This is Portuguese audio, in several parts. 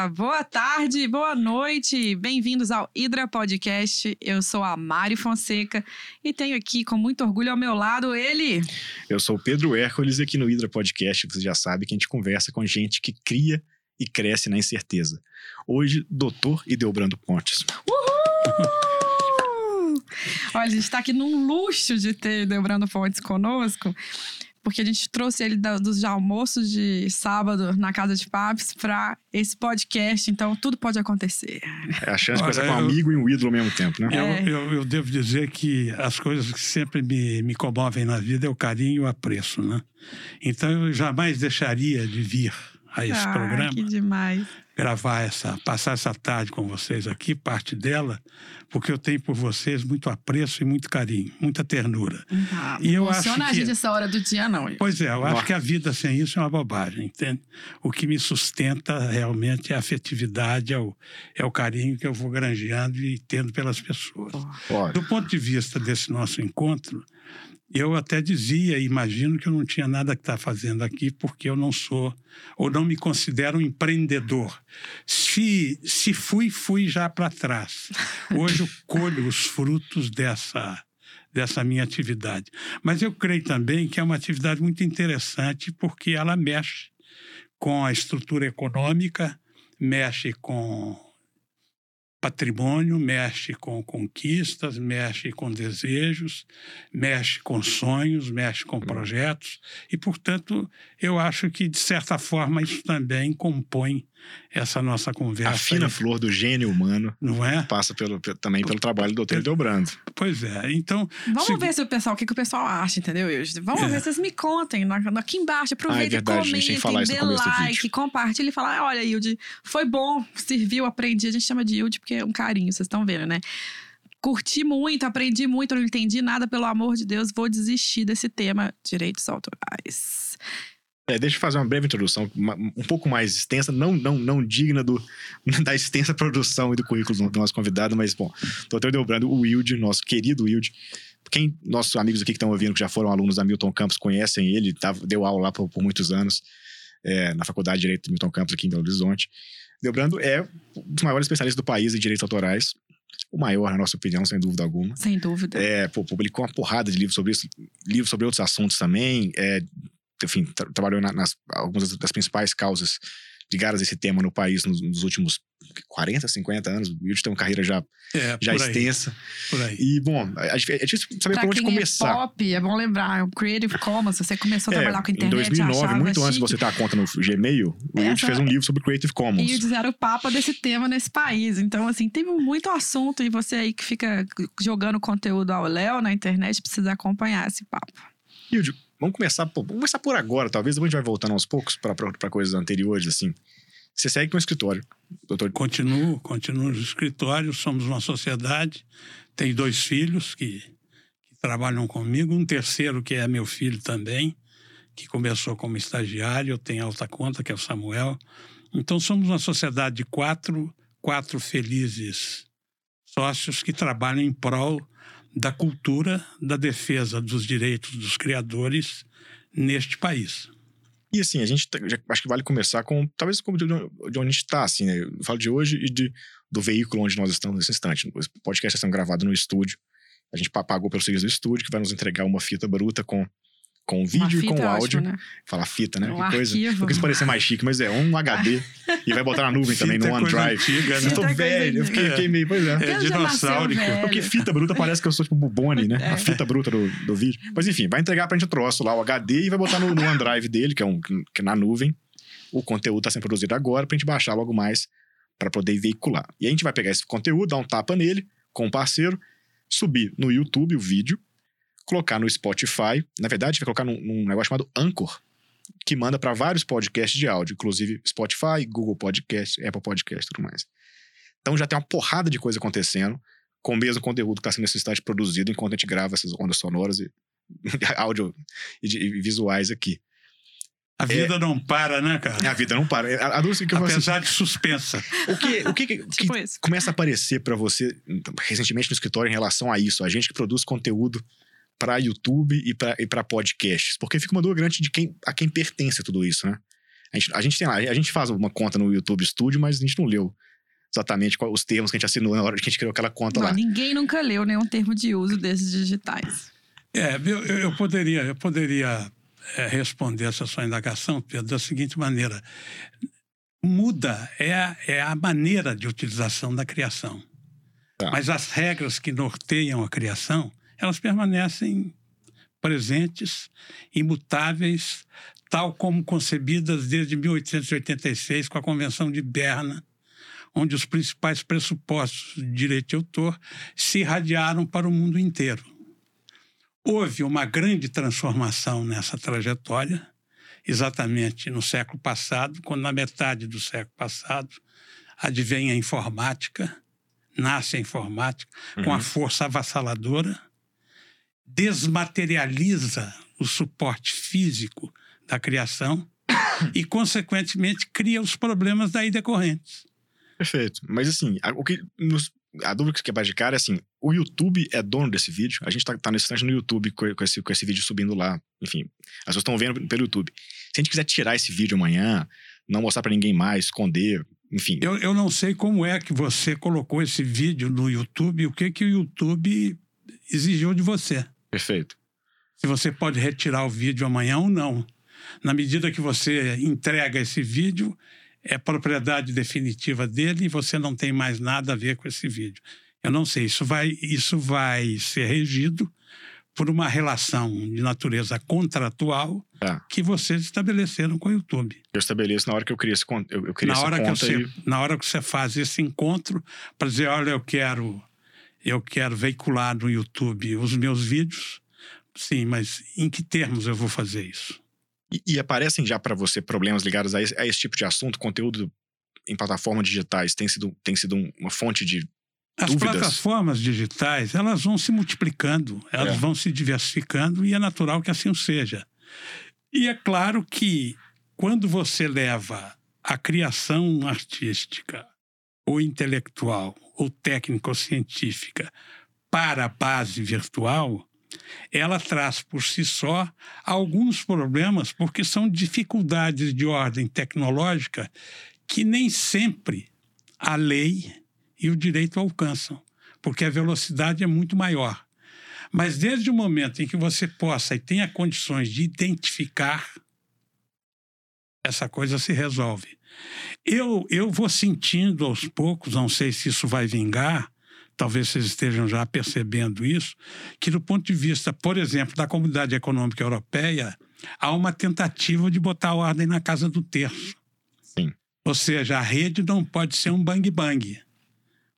dia, boa tarde, boa noite. Bem-vindos ao Hidra Podcast. Eu sou a Mari Fonseca e tenho aqui com muito orgulho ao meu lado ele. Eu sou o Pedro Hércules e aqui no Hidra Podcast você já sabe que a gente conversa com gente que cria e cresce na incerteza. Hoje, doutor Ideobrando Pontes. Uhul! Olha, a gente está aqui num luxo de ter Ideobrando Pontes conosco porque a gente trouxe ele dos almoços de sábado na Casa de Papos para esse podcast, então tudo pode acontecer. É a chance de conversar com um amigo e um ídolo ao mesmo tempo, né? É. Eu, eu, eu, devo dizer que as coisas que sempre me, me comovem na vida é o carinho e o apreço, né? Então eu jamais deixaria de vir a esse ah, programa. Que demais gravar essa, passar essa tarde com vocês aqui, parte dela, porque eu tenho por vocês muito apreço e muito carinho, muita ternura. Ah, e eu acho que a gente essa hora do dia não. Pois é, eu acho que a vida sem isso é uma bobagem, entende? O que me sustenta realmente é a afetividade, é o, é o carinho que eu vou granjeando e tendo pelas pessoas. Do ponto de vista desse nosso encontro, eu até dizia, imagino que eu não tinha nada que estar tá fazendo aqui porque eu não sou ou não me considero um empreendedor. Se, se fui, fui já para trás. Hoje eu colho os frutos dessa, dessa minha atividade. Mas eu creio também que é uma atividade muito interessante porque ela mexe com a estrutura econômica, mexe com patrimônio, mexe com conquistas, mexe com desejos, mexe com sonhos, mexe com projetos. E, portanto, eu acho que, de certa forma, isso também compõe essa nossa conversa. A fina aí. flor do gênio humano não é? passa pelo, também pelo trabalho do doutor Delbrando. Pois é, então... Vamos se... ver se o pessoal, o que, que o pessoal acha, entendeu? Vamos é. ver, vocês me contem aqui embaixo, aproveita ah, é verdade, e comentem, dê like, compartilhe e fala, olha, Hilde, foi bom, serviu, aprendi, a gente chama de Hilde porque é um carinho, vocês estão vendo, né? Curti muito, aprendi muito, não entendi nada, pelo amor de Deus, vou desistir desse tema, direitos autorais. É, deixa eu fazer uma breve introdução, uma, um pouco mais extensa, não, não, não digna do, da extensa produção e do currículo do nosso convidado, mas, bom, doutor Delbrando, o Wilde, nosso querido Wilde, quem nossos amigos aqui que estão ouvindo, que já foram alunos da Milton Campos, conhecem ele, tá, deu aula lá por, por muitos anos, é, na Faculdade de Direito do Milton Campos, aqui em Belo Horizonte. Delbrando é um dos maiores especialistas do país em direitos autorais, o maior, na nossa opinião, sem dúvida alguma. Sem dúvida. É, pô, publicou uma porrada de livros sobre isso, livros sobre outros assuntos também, é, enfim, tra trabalhou na, nas algumas das principais causas ligadas a esse tema no país nos, nos últimos 40, 50 anos. O Wilde tem uma carreira já, é, já extensa. Por aí. E, bom, é difícil saber pra por onde começar. É pop, é bom lembrar, o Creative Commons, você começou a é, trabalhar com internet. Em 2009, muito chique. antes de você ter a conta no Gmail, o Wilde fez um livro sobre Creative Commons. E era o papa desse tema nesse país. Então, assim, teve muito assunto e você aí que fica jogando conteúdo ao Léo na internet precisa acompanhar esse papo. Wilde, Vamos começar, por, vamos começar por agora, talvez depois a gente vai voltando aos poucos para coisas anteriores, assim. Você segue com o escritório, doutor? Continuo, continuo no escritório, somos uma sociedade, tenho dois filhos que, que trabalham comigo, um terceiro que é meu filho também, que começou como estagiário, tenho alta conta, que é o Samuel. Então somos uma sociedade de quatro, quatro felizes sócios que trabalham em prol da cultura da defesa dos direitos dos criadores neste país. E assim, a gente tá, acho que vale começar com talvez de onde a gente está, assim, né? Eu falo de hoje e de, do veículo onde nós estamos nesse instante. O podcast está sendo gravado no estúdio. A gente pagou pelo serviço do estúdio, que vai nos entregar uma fita bruta com com vídeo e com áudio. Ótimo, né? Falar fita, né? Um que coisa. Arquivo. Porque isso parecer mais chique, mas é um HD. e vai botar na nuvem também, no OneDrive. Antiga, né? Eu tô velho, eu fiquei, fiquei, meio. Pois é. É dinossauro. Porque fita bruta parece que eu sou tipo Bubone, né? É. A fita bruta do, do vídeo. Mas enfim, vai entregar pra gente o troço lá, o HD, e vai botar no, no OneDrive dele, que é um que é na nuvem. O conteúdo tá sendo produzido agora pra gente baixar logo mais para poder veicular. E a gente vai pegar esse conteúdo, dar um tapa nele com um parceiro, subir no YouTube o vídeo colocar no Spotify. Na verdade, vai colocar num, num negócio chamado Anchor, que manda para vários podcasts de áudio, inclusive Spotify, Google Podcast, Apple Podcast e tudo mais. Então já tem uma porrada de coisa acontecendo com o mesmo conteúdo que está sendo necessidade produzido enquanto a gente grava essas ondas sonoras e áudio e, e visuais aqui. A vida é, não para, né, cara? A vida não para. A, a que Apesar assim, de suspensa. O que, o que, que, tipo que começa a aparecer para você recentemente no escritório em relação a isso? A gente que produz conteúdo para YouTube e para podcasts? Porque fica uma dúvida grande de quem, a quem pertence tudo isso, né? A gente, a gente tem lá, a gente faz uma conta no YouTube Studio, mas a gente não leu exatamente qual, os termos que a gente assinou na hora que a gente criou aquela conta não, lá. Ninguém nunca leu nenhum termo de uso desses digitais. É, eu, eu poderia, eu poderia é, responder essa sua indagação, Pedro, da seguinte maneira. Muda é a, é a maneira de utilização da criação. Tá. Mas as regras que norteiam a criação, elas permanecem presentes, imutáveis, tal como concebidas desde 1886 com a Convenção de Berna, onde os principais pressupostos de direito de autor se irradiaram para o mundo inteiro. Houve uma grande transformação nessa trajetória, exatamente no século passado, quando, na metade do século passado, advém a informática, nasce a informática uhum. com a uhum. força avassaladora, desmaterializa o suporte físico da criação e, consequentemente, cria os problemas daí decorrentes. Perfeito. Mas assim, a, o que nos, a dúvida que quebra de cara é assim: o YouTube é dono desse vídeo? A gente tá, tá nesse instante no YouTube com, com, esse, com esse vídeo subindo lá. Enfim, as pessoas estão vendo pelo YouTube. Se a gente quiser tirar esse vídeo amanhã, não mostrar para ninguém mais, esconder, enfim. Eu, eu não sei como é que você colocou esse vídeo no YouTube, o que que o YouTube exigiu de você. Perfeito. Se você pode retirar o vídeo amanhã ou não. Na medida que você entrega esse vídeo, é propriedade definitiva dele e você não tem mais nada a ver com esse vídeo. Eu não sei, isso vai, isso vai ser regido por uma relação de natureza contratual é. que vocês estabeleceram com o YouTube. Eu estabeleço na hora que eu criei esse eu, eu na hora que você, e... Na hora que você faz esse encontro para dizer, olha, eu quero, eu quero veicular no YouTube os meus vídeos, sim, mas em que termos eu vou fazer isso? E, e aparecem já para você problemas ligados a esse, a esse, tipo de assunto? Conteúdo em plataformas digitais tem sido, tem sido uma fonte de as dúvidas? plataformas digitais, elas vão se multiplicando, elas é. vão se diversificando e é natural que assim seja. E é claro que quando você leva a criação artística, ou intelectual, ou técnico-científica para a base virtual, ela traz por si só alguns problemas, porque são dificuldades de ordem tecnológica que nem sempre a lei e o direito alcançam, porque a velocidade é muito maior. Mas desde o momento em que você possa e tenha condições de identificar, essa coisa se resolve. Eu, eu vou sentindo aos poucos, não sei se isso vai vingar, talvez vocês estejam já percebendo isso, que do ponto de vista, por exemplo, da Comunidade Econômica Europeia, há uma tentativa de botar ordem na casa do terço. Sim. Ou seja, a rede não pode ser um bang-bang,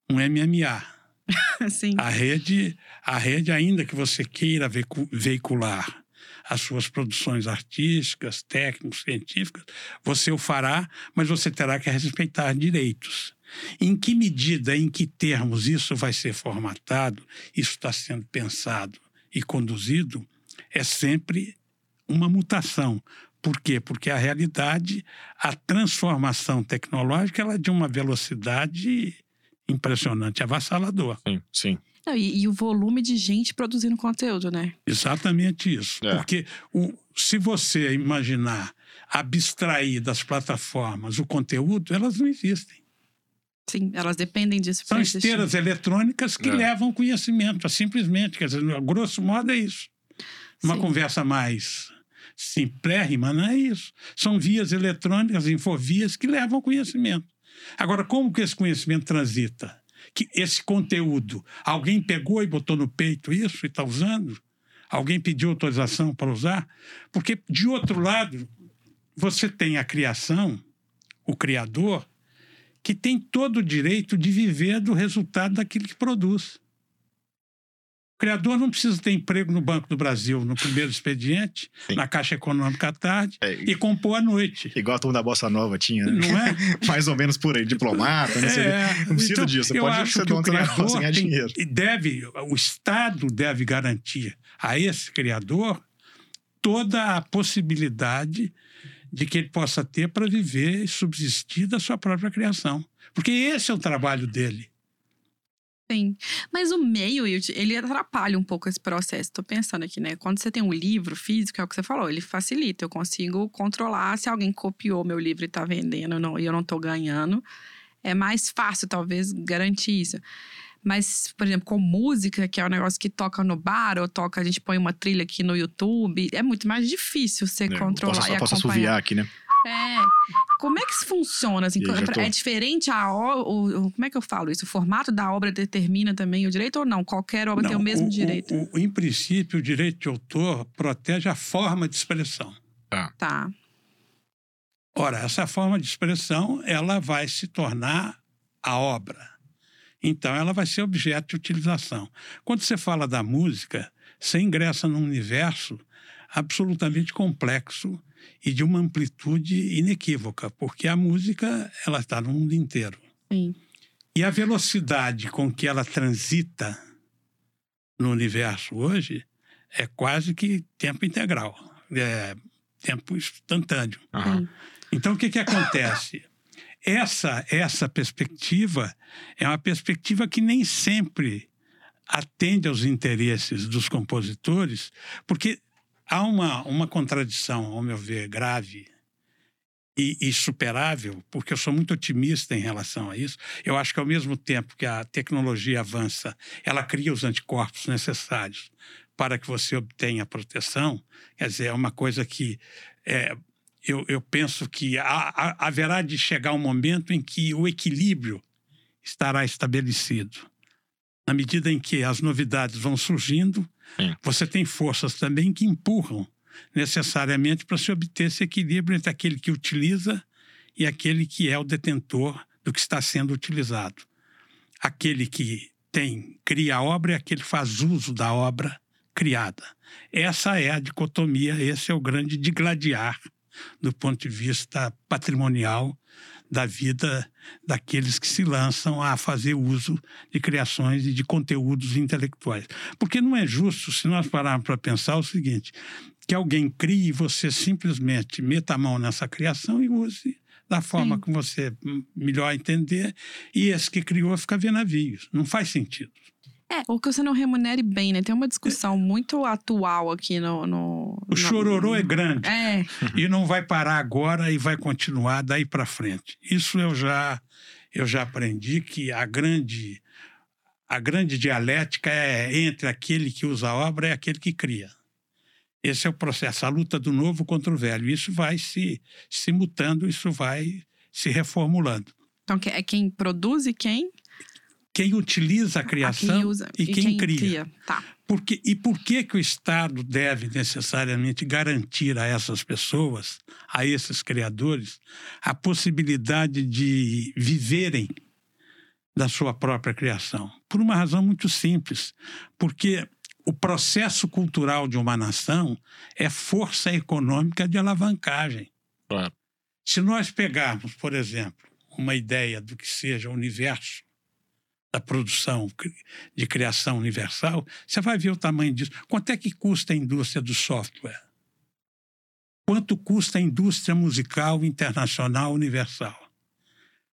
um MMA. Sim. A rede, a rede, ainda que você queira veicular as suas produções artísticas, técnicas, científicas, você o fará, mas você terá que respeitar direitos. Em que medida, em que termos isso vai ser formatado, isso está sendo pensado e conduzido, é sempre uma mutação. Por quê? Porque a realidade, a transformação tecnológica, ela é de uma velocidade impressionante, avassalador. Sim, sim. Não, e, e, o volume de gente produzindo conteúdo, né? Exatamente isso. É. Porque o, se você imaginar abstrair das plataformas o conteúdo, elas não existem. Sim, elas dependem disso. São esteiras eletrônicas que é. levam conhecimento, simplesmente. Quer dizer, grosso modo é isso. Uma Sim. conversa mais simplérrima não é isso. São vias eletrônicas, infovias que levam conhecimento. Agora, como que esse conhecimento transita? Que esse conteúdo, alguém pegou e botou no peito isso e está usando? Alguém pediu autorização para usar? Porque, de outro lado, você tem a criação, o criador, que tem todo o direito de viver do resultado daquilo que produz. O criador não precisa ter emprego no Banco do Brasil no primeiro expediente, Sim. na Caixa Econômica à tarde é, e compor à noite. Igual a turma da Bossa Nova tinha, né? Não é? Mais ou menos por aí, diplomata, não, sei, é, não precisa então, disso. Você eu pode acho ser que o criador tem, dinheiro. Deve, o Estado deve garantir a esse criador toda a possibilidade de que ele possa ter para viver e subsistir da sua própria criação. Porque esse é o trabalho dele. Sim. Mas o meio, ele atrapalha um pouco esse processo. Estou pensando aqui, né? Quando você tem um livro físico, é o que você falou, ele facilita. Eu consigo controlar se alguém copiou meu livro e está vendendo não, e eu não estou ganhando. É mais fácil, talvez, garantir isso. Mas, por exemplo, com música, que é um negócio que toca no bar, ou toca, a gente põe uma trilha aqui no YouTube, é muito mais difícil você é, controlar posso, e posso acompanhar. aqui, né? É. Como é que isso funciona? Assim, tô... É diferente a o, o, Como é que eu falo isso? O formato da obra determina também o direito ou não? Qualquer obra não, tem o mesmo o, direito? O, em princípio, o direito de autor protege a forma de expressão. Tá. Tá. Ora, essa forma de expressão, ela vai se tornar a obra. Então, ela vai ser objeto de utilização. Quando você fala da música, você ingressa num universo absolutamente complexo e de uma amplitude inequívoca, porque a música ela está no mundo inteiro. Sim. E a velocidade com que ela transita no universo hoje é quase que tempo integral, é tempo instantâneo. Uhum. Então, o que, que acontece? Essa, essa perspectiva é uma perspectiva que nem sempre atende aos interesses dos compositores, porque há uma, uma contradição, ao meu ver, grave e, e, superável, porque eu sou muito otimista em relação a isso. Eu acho que, ao mesmo tempo que a tecnologia avança, ela cria os anticorpos necessários para que você obtenha proteção. Quer dizer, é uma coisa que é, eu, eu, penso que há, haverá de chegar um momento em que o equilíbrio estará estabelecido. Na medida em que as novidades vão surgindo, Você tem forças também que empurram necessariamente para se obter esse equilíbrio entre aquele que utiliza e aquele que é o detentor do que está sendo utilizado. Aquele que tem, cria a obra e aquele que faz uso da obra criada. Essa é a dicotomia, esse é o grande digladiar do ponto de vista patrimonial da vida daqueles que se lançam a fazer uso de criações e de conteúdos intelectuais. Porque não é justo, se nós pararmos para pensar o seguinte, que alguém crie e você simplesmente meta a mão nessa criação e use da forma Sim. que você melhor entender, e esse que criou fica vendo navios. Não faz sentido. É, ou que você não remunere bem, né? Tem uma discussão muito atual aqui no. no o chororô é grande. É. E não vai parar agora e vai continuar daí para frente. Isso eu já, eu já aprendi que a grande, a grande dialética é entre aquele que usa a obra e aquele que cria. Esse é o processo, a luta do novo contra o velho. Isso vai se, se mutando, isso vai se reformulando. Então, é quem produz e quem quem utiliza a criação quem usa, e, e quem, quem, cria. cria. Tá. Porque, e por que, que o Estado deve necessariamente garantir a essas pessoas, a esses criadores, a possibilidade de viverem da sua própria criação? Por uma razão muito simples. Porque o processo cultural de uma nação é força econômica de alavancagem. Claro. Se nós pegarmos, por exemplo, uma ideia do que seja o universo da produção de criação universal, você vai ver o tamanho disso. Quanto é que custa a indústria do software? Quanto custa a indústria musical internacional universal?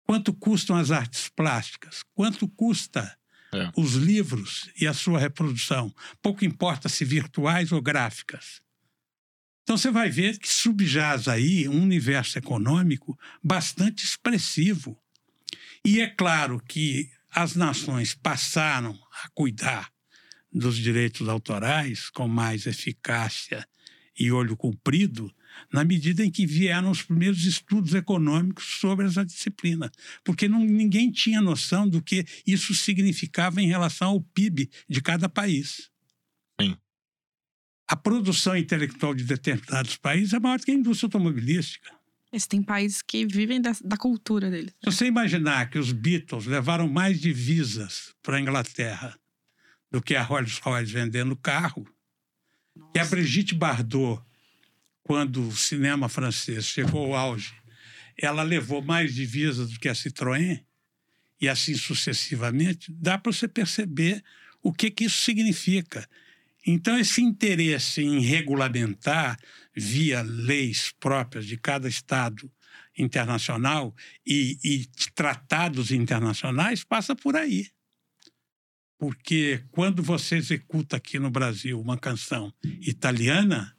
Quanto custam as artes plásticas? Quanto custa é. os livros e a sua reprodução? Pouco importa se virtuais ou gráficas. Então você vai ver que subjaz aí um universo econômico bastante expressivo. E é claro que as nações passaram a cuidar dos direitos autorais com mais eficácia e olho comprido na medida em que vieram os primeiros estudos econômicos sobre essa disciplina, porque não, ninguém tinha noção do que isso significava em relação ao PIB de cada país. Sim. A produção intelectual de determinados países é maior do que a indústria automobilística. Eles têm países que vivem da, da cultura deles. Se você imaginar que os Beatles levaram mais divisas para a Inglaterra do que a Rolls Royce vendendo carro, Nossa. e a Brigitte Bardot, quando o cinema francês chegou ao auge, ela levou mais divisas do que a Citroën, e assim sucessivamente, dá para você perceber o que, que isso significa. Então, esse interesse em regulamentar via leis próprias de cada Estado internacional e, e tratados internacionais passa por aí. Porque quando você executa aqui no Brasil uma canção italiana,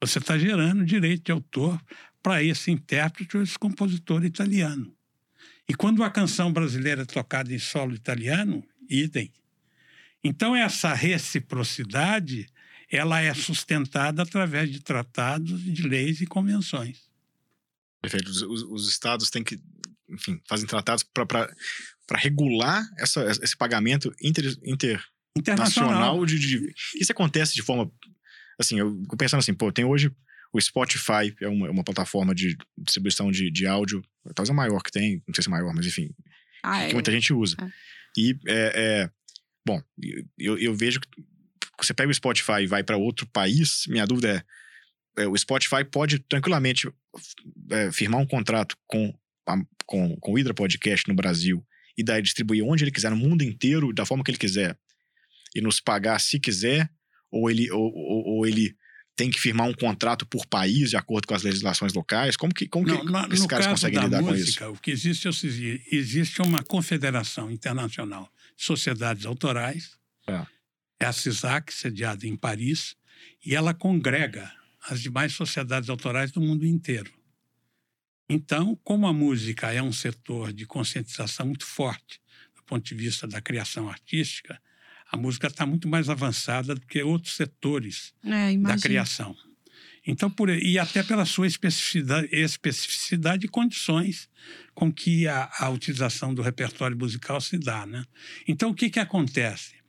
você está gerando direito de autor para esse intérprete ou esse compositor italiano. E quando a canção brasileira é tocada em solo italiano, idem. Então, essa reciprocidade ela é sustentada através de tratados, de leis e convenções. Perfeito. Os, os estados têm que, enfim, fazem tratados para regular essa, esse pagamento inter, inter internacional de, de, Isso acontece de forma. Assim, eu fico pensando assim, pô, tem hoje o Spotify, é uma, uma plataforma de distribuição de, de áudio, talvez a maior que tem, não sei se é maior, mas enfim, ah, que é. muita gente usa. É. E, é, é, bom, eu, eu vejo que você pega o Spotify e vai para outro país, minha dúvida é, é, o Spotify pode tranquilamente é, firmar um contrato com, a, com, com o Hydra Podcast no Brasil e daí distribuir onde ele quiser, no mundo inteiro, da forma que ele quiser, e nos pagar se quiser, ou ele, ou, ou, ou ele tem que firmar um contrato por país de acordo com as legislações locais? Como que, como não, que na, esses caras conseguem lidar música, com isso? O que existe é existe uma confederação internacional sociedades autorais, é é a CISAC, sediada em Paris, e ela congrega as demais sociedades autorais do mundo inteiro. Então, como a música é um setor de conscientização muito forte do ponto de vista da criação artística, a música está muito mais avançada do que outros setores é, da criação. Então, por, e até pela sua especificidade, especificidade e condições com que a, a utilização do repertório musical se dá. Né? Então, o que, que acontece?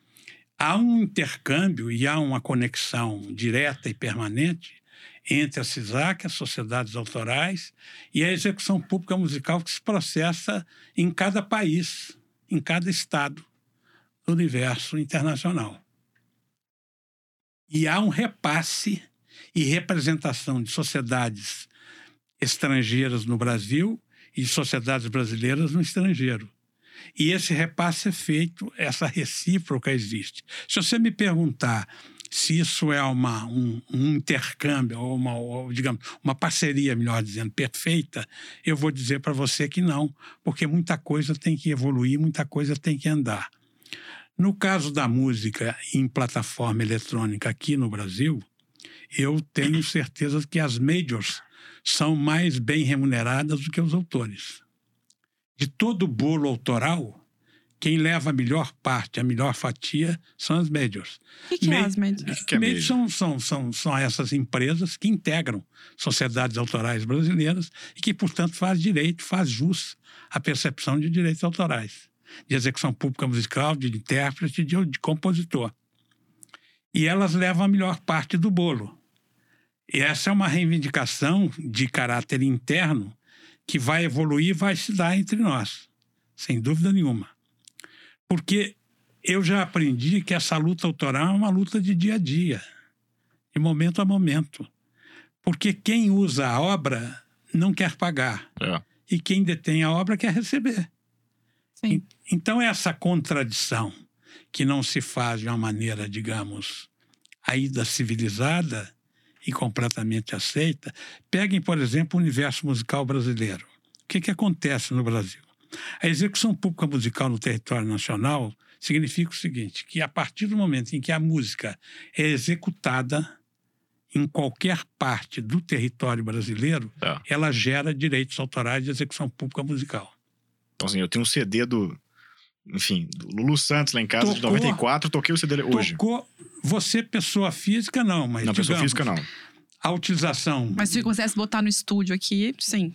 há um intercâmbio e há uma conexão direta e permanente entre a CISAC, as sociedades autorais, e a execução pública musical que se processa em cada país, em cada estado do universo internacional. E há um repasse e representação de sociedades estrangeiras no Brasil e sociedades brasileiras no estrangeiro. E esse repasse é feito, essa recíproca existe. Se você me perguntar se isso é uma, um, um intercâmbio, ou uma, ou, digamos, uma parceria, melhor dizendo, perfeita, eu vou dizer para você que não, porque muita coisa tem que evoluir, muita coisa tem que andar. No caso da música em plataforma eletrônica aqui no Brasil, eu tenho certeza que as majors são mais bem remuneradas do que os autores de todo o bolo autoral, quem leva a melhor parte, a melhor fatia, são as majors. O que, que Ma é as majors? Que majors são, são, são, são essas empresas que integram sociedades autorais brasileiras e que, portanto, faz direito, faz jus à percepção de direitos autorais, de execução pública musical, de intérprete, de, de compositor. E elas levam a melhor parte do bolo. E essa é uma reivindicação de caráter interno que vai evoluir vai se dar entre nós, sem dúvida nenhuma. Porque eu já aprendi que essa luta autoral é uma luta de dia a dia, de momento a momento. Porque quem usa a obra não quer pagar. É. E quem detém a obra quer receber. Sim. Então, essa contradição que não se faz de uma maneira, digamos, ainda civilizada, e completamente aceita. Peguem, por exemplo, o universo musical brasileiro. O que, que acontece no Brasil? A execução pública musical no território nacional significa o seguinte: que a partir do momento em que a música é executada em qualquer parte do território brasileiro, é. ela gera direitos autorais de execução pública musical. Então, assim, eu tenho um CD do, enfim, Lulu Santos lá em casa, tocou, de 94, toquei o CD dele hoje. Tocou você, pessoa física, não, mas. Não, digamos, pessoa física não. A utilização. Mas se você botar no estúdio aqui, sim.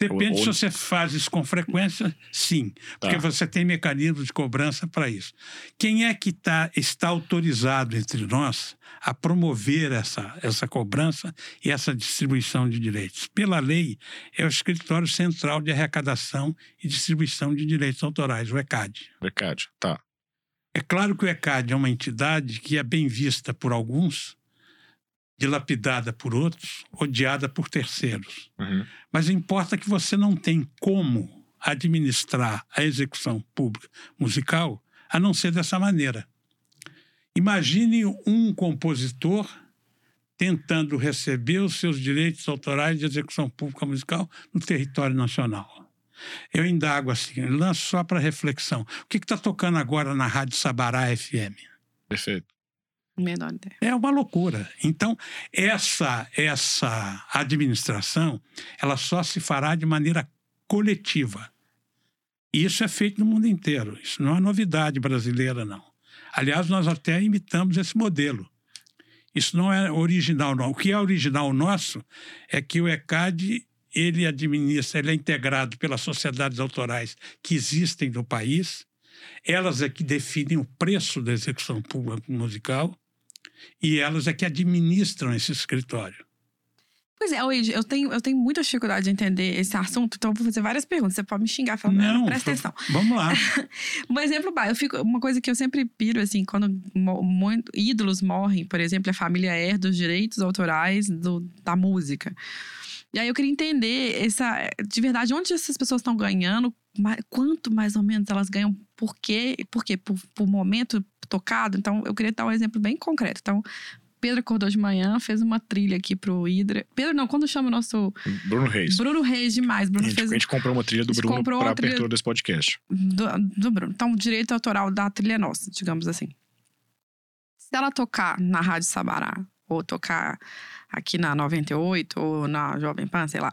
Depende ou, se você faz isso com frequência, sim. Porque tá. você tem mecanismos de cobrança para isso. Quem é que tá, está autorizado entre nós a promover essa, essa cobrança e essa distribuição de direitos? Pela lei, é o Escritório Central de Arrecadação e Distribuição de Direitos Autorais, o ECAD. O ECAD, tá. É claro que o ECAD é uma entidade que é bem vista por alguns, dilapidada por outros, odiada por terceiros. Uhum. Mas importa que você não tem como administrar a execução pública musical a não ser dessa maneira. Imagine um compositor tentando receber os seus direitos autorais de execução pública musical no território nacional. Eu indago assim, lanço só para reflexão. O que está tocando agora na Rádio Sabará FM? Perfeito. Menor ideia. É uma loucura. Então, essa, essa administração, ela só se fará de maneira coletiva. E isso é feito no mundo inteiro. Isso não é novidade brasileira, não. Aliás, nós até imitamos esse modelo. Isso não é original, não. O que é original nosso é que o ECAD ele administra, ele é integrado pelas sociedades autorais que existem no país. Elas é que definem o preço da execução pública musical e elas é que administram esse escritório. Pois é, Luigi, eu tenho, eu tenho muita dificuldade de entender esse assunto, então eu vou fazer várias perguntas. Você pode me xingar falando, não, presta atenção. Vamos lá. um exemplo, eu fico, uma coisa que eu sempre piro, assim, quando muito, ídolos morrem, por exemplo, a família herda os direitos autorais do, da música. E aí eu queria entender essa, de verdade, onde essas pessoas estão ganhando, quanto mais ou menos elas ganham, por quê? Por quê? Por, por momento tocado. Então, eu queria dar um exemplo bem concreto. Então, Pedro acordou de manhã, fez uma trilha aqui pro Hidra. Pedro, não, quando chama o nosso. Bruno Reis. Bruno Reis, demais. Bruno a, gente, fez... a gente comprou uma trilha do Bruno pra abertura desse podcast. Do, do Bruno. Então, o direito autoral da trilha é nossa, digamos assim. Se ela tocar na Rádio Sabará, ou tocar aqui na 98, ou na Jovem Pan, sei lá.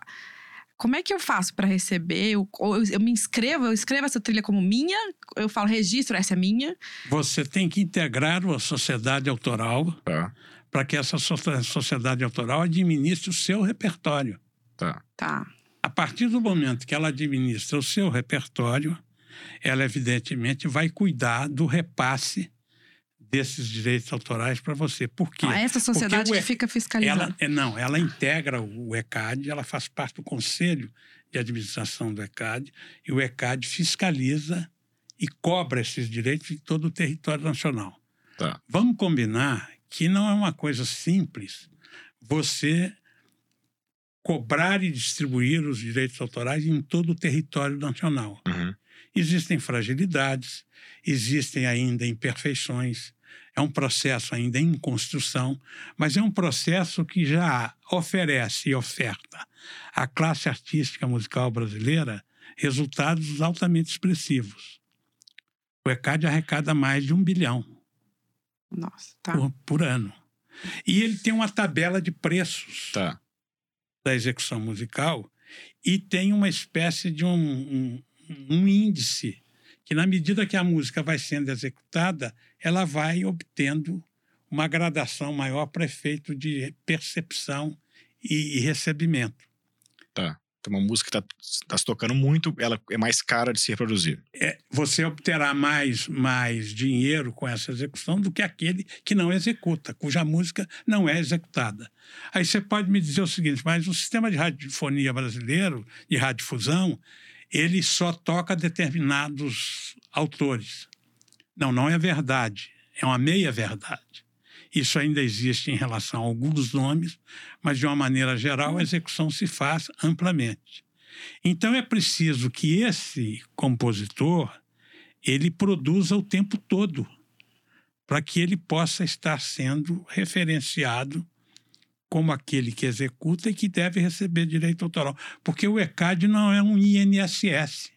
Como é que eu faço para receber? Eu, eu, eu, me inscrevo, eu escrevo essa trilha como minha, eu falo registro, essa é minha. Você tem que integrar a sociedade autoral. Tá para que essa sociedade autoral administre o seu repertório. Tá. Tá. A partir do momento que ela administra o seu repertório, ela evidentemente vai cuidar do repasse desses direitos autorais para você. Por quê? Ah, essa sociedade que fica fiscalizando. Ela, é, não, ela integra o ECAD, ela faz parte do conselho de administração do ECAD, e o ECAD fiscaliza e cobra esses direitos em todo o território nacional. Tá. Vamos combinar que não é uma coisa simples você cobrar e distribuir os direitos autorais em todo o território nacional. Uhum. Existem fragilidades, existem ainda imperfeições, é um processo ainda em construção, mas é um processo que já oferece e oferta à classe artística musical brasileira resultados altamente expressivos. O ECAD arrecada mais de um bilhão nossa, tá. por, por, ano. E ele tem uma tabela de preços tá. da execução musical e tem uma espécie de um, um, um índice que, na medida que a música vai sendo executada, ela vai obtendo uma gradação maior para efeito de percepção e, e recebimento. Tá. Então, uma música que está tá se tocando muito, ela é mais cara de se reproduzir. É, você obterá mais, mais dinheiro com essa execução do que aquele que não executa, cuja música não é executada. Aí você pode me dizer o seguinte, mas o sistema de radiofonia brasileiro, de radiodifusão, ele só toca determinados autores. Não, não é verdade. É uma meia-verdade. Isso ainda existe em relação a alguns nomes, mas de uma maneira geral a execução se faz amplamente. Então é preciso que esse compositor ele produza o tempo todo para que ele possa estar sendo referenciado como aquele que executa e que deve receber direito autoral. Porque o ECAD não é um INSS.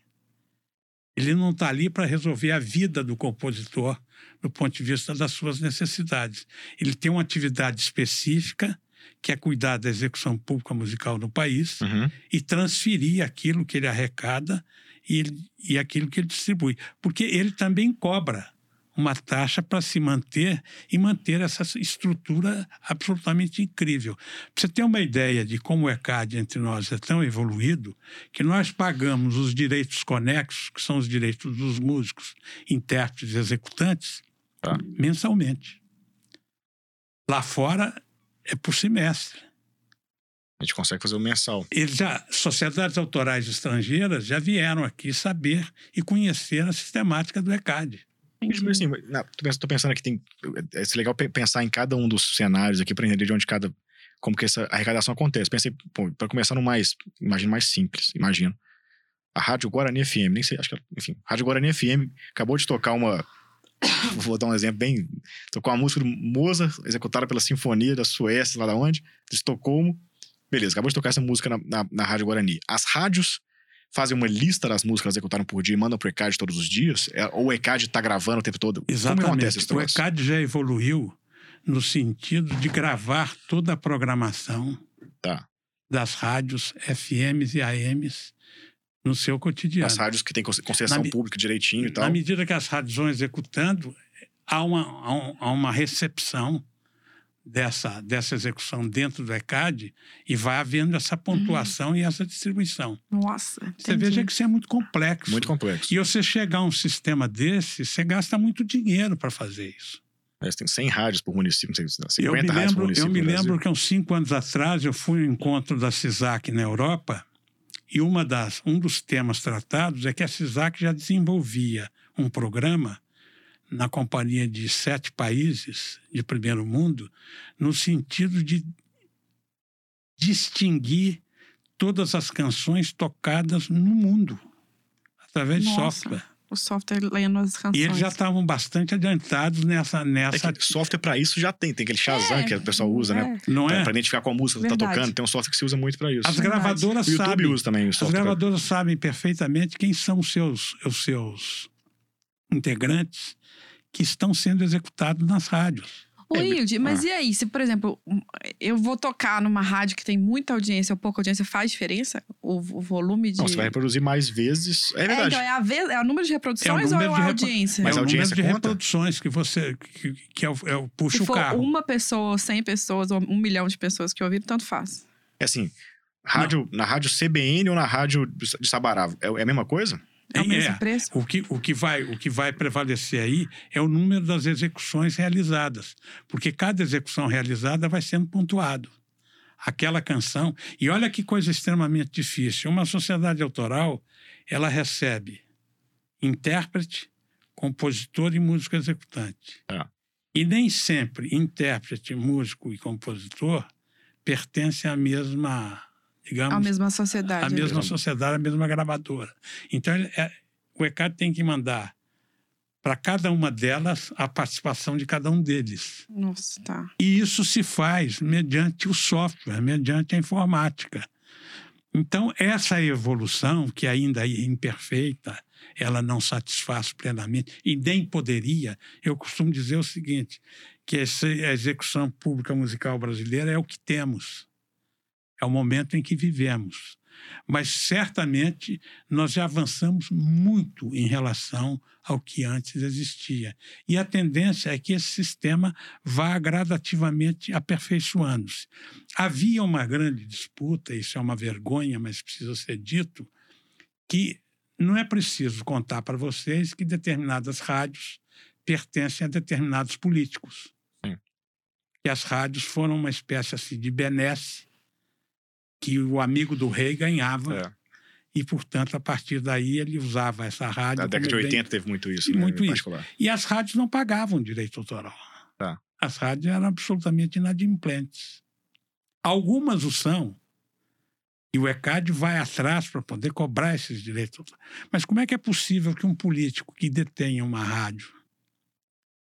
Ele não está ali para resolver a vida do compositor do ponto de vista das suas necessidades. Ele tem uma atividade específica, que é cuidar da execução pública musical no país uhum. e transferir aquilo que ele arrecada e, e aquilo que ele distribui. Porque ele também cobra uma taxa para se manter e manter essa estrutura absolutamente incrível. Para você ter uma ideia de como o ECAD entre nós é tão evoluído, que nós pagamos os direitos conexos, que são os direitos dos músicos, intérpretes e executantes, tá. mensalmente. Lá fora é por semestre. A gente consegue fazer o mensal. Eles já, sociedades autorais estrangeiras já vieram aqui saber e conhecer a sistemática do ECAD. Assim, não, tô pensando aqui, tem, é legal pensar em cada um dos cenários aqui para entender de onde cada. como que essa arrecadação acontece. Pensei, para começar no mais, imagino mais simples, imagino. A Rádio Guarani FM, nem sei, acho que, enfim, Rádio Guarani FM acabou de tocar uma. Vou dar um exemplo bem. Tocou uma música do Moza, executada pela Sinfonia da Suécia, lá da onde, de Estocolmo. Beleza, acabou de tocar essa música na, na, na Rádio Guarani. As rádios fazem uma lista das músicas que executaram por dia e mandam pro ECAD todos os dias? É, ou o ECAD tá gravando o tempo todo? Exatamente. Acontece isso? O ECAD já evoluiu no sentido de gravar toda a programação tá. das rádios FMs e AMs no seu cotidiano. As rádios que têm concessão na, pública direitinho e tal. Na medida que as rádios vão executando, há uma, há uma recepção dessa, dessa execução dentro do ECAD e vai havendo essa pontuação uhum. e essa distribuição. Nossa. Entendi. Você veja que isso é muito complexo. Muito complexo. E você chegar a um sistema desse, você gasta muito dinheiro para fazer isso. Mas tem 100 rádios por município, 50 eu me lembro, por município. Eu me lembro que há uns cinco anos atrás eu fui ao encontro da CISAC na Europa e uma das, um dos temas tratados é que a CISAC já desenvolvia um programa na companhia de sete países de primeiro mundo, no sentido de distinguir todas as canções tocadas no mundo, através Nossa. de software. O software lendo as canções. E eles já estavam bastante adiantados nessa. nessa... É software para isso já tem. Tem aquele Shazam é, que o pessoal usa, né? é. né? Não é? Para identificar qual música está tocando. Tem um software que se usa muito para isso. As gravadoras o sabem. usa também o software. As gravadoras sabem perfeitamente quem são os seus, os seus integrantes que estão sendo executados nas rádios. Ô, é, Hilde, mas ah. e aí? Se, por exemplo, eu vou tocar numa rádio que tem muita audiência ou pouca audiência, faz diferença? O, o volume de. Não, você vai reproduzir mais vezes. É, é verdade. É, então é, a vez, é o número de reproduções é ou é a audiência? Mas é o número de conta? reproduções que você. que, que é o, é o puxa Se o carro. uma pessoa, cem pessoas, ou um milhão de pessoas que ouviram, tanto faz. É assim. Rádio, na rádio CBN ou na rádio de Sabará? É, é a mesma coisa? É o mesmo é, preço? O que, o, que vai, o que vai prevalecer aí é o número das execuções realizadas, porque cada execução realizada vai sendo pontuado. Aquela canção. E olha que coisa extremamente difícil. Uma sociedade autoral, ela recebe intérprete, compositor e músico executante. É. E nem sempre intérprete, músico e compositor pertencem à mesma digamos. A mesma sociedade. A mesma sociedade, a mesma gravadora. Então, é, o ECAD tem que mandar para cada uma delas a participação de cada um deles. Nossa, tá. E isso se faz mediante o software, mediante a informática. Então, essa evolução, que ainda é imperfeita, ela não satisfaz plenamente e nem poderia. Eu costumo dizer o seguinte: que a execução pública musical brasileira é o que temos é o momento em que vivemos. Mas certamente nós já avançamos muito em relação ao que antes existia. E a tendência é que esse sistema vá gradativamente aperfeiçoando-se. Havia uma grande disputa, isso é uma vergonha, mas precisa ser dito, que não é preciso contar para vocês que determinadas rádios pertencem a determinados políticos. Sim. Que as rádios foram uma espécie assim, de benesse que o amigo do rei ganhava. É. E, portanto, a partir daí ele usava essa rádio. Na década de 80 bem... teve muito isso, né? Muito isso. E as rádios não pagavam direito autoral. Tá. As rádios eram absolutamente inadimplentes. Algumas o são, e o ECAD vai atrás para poder cobrar esses direitos autorais. Mas como é que é possível que um político que detenha uma rádio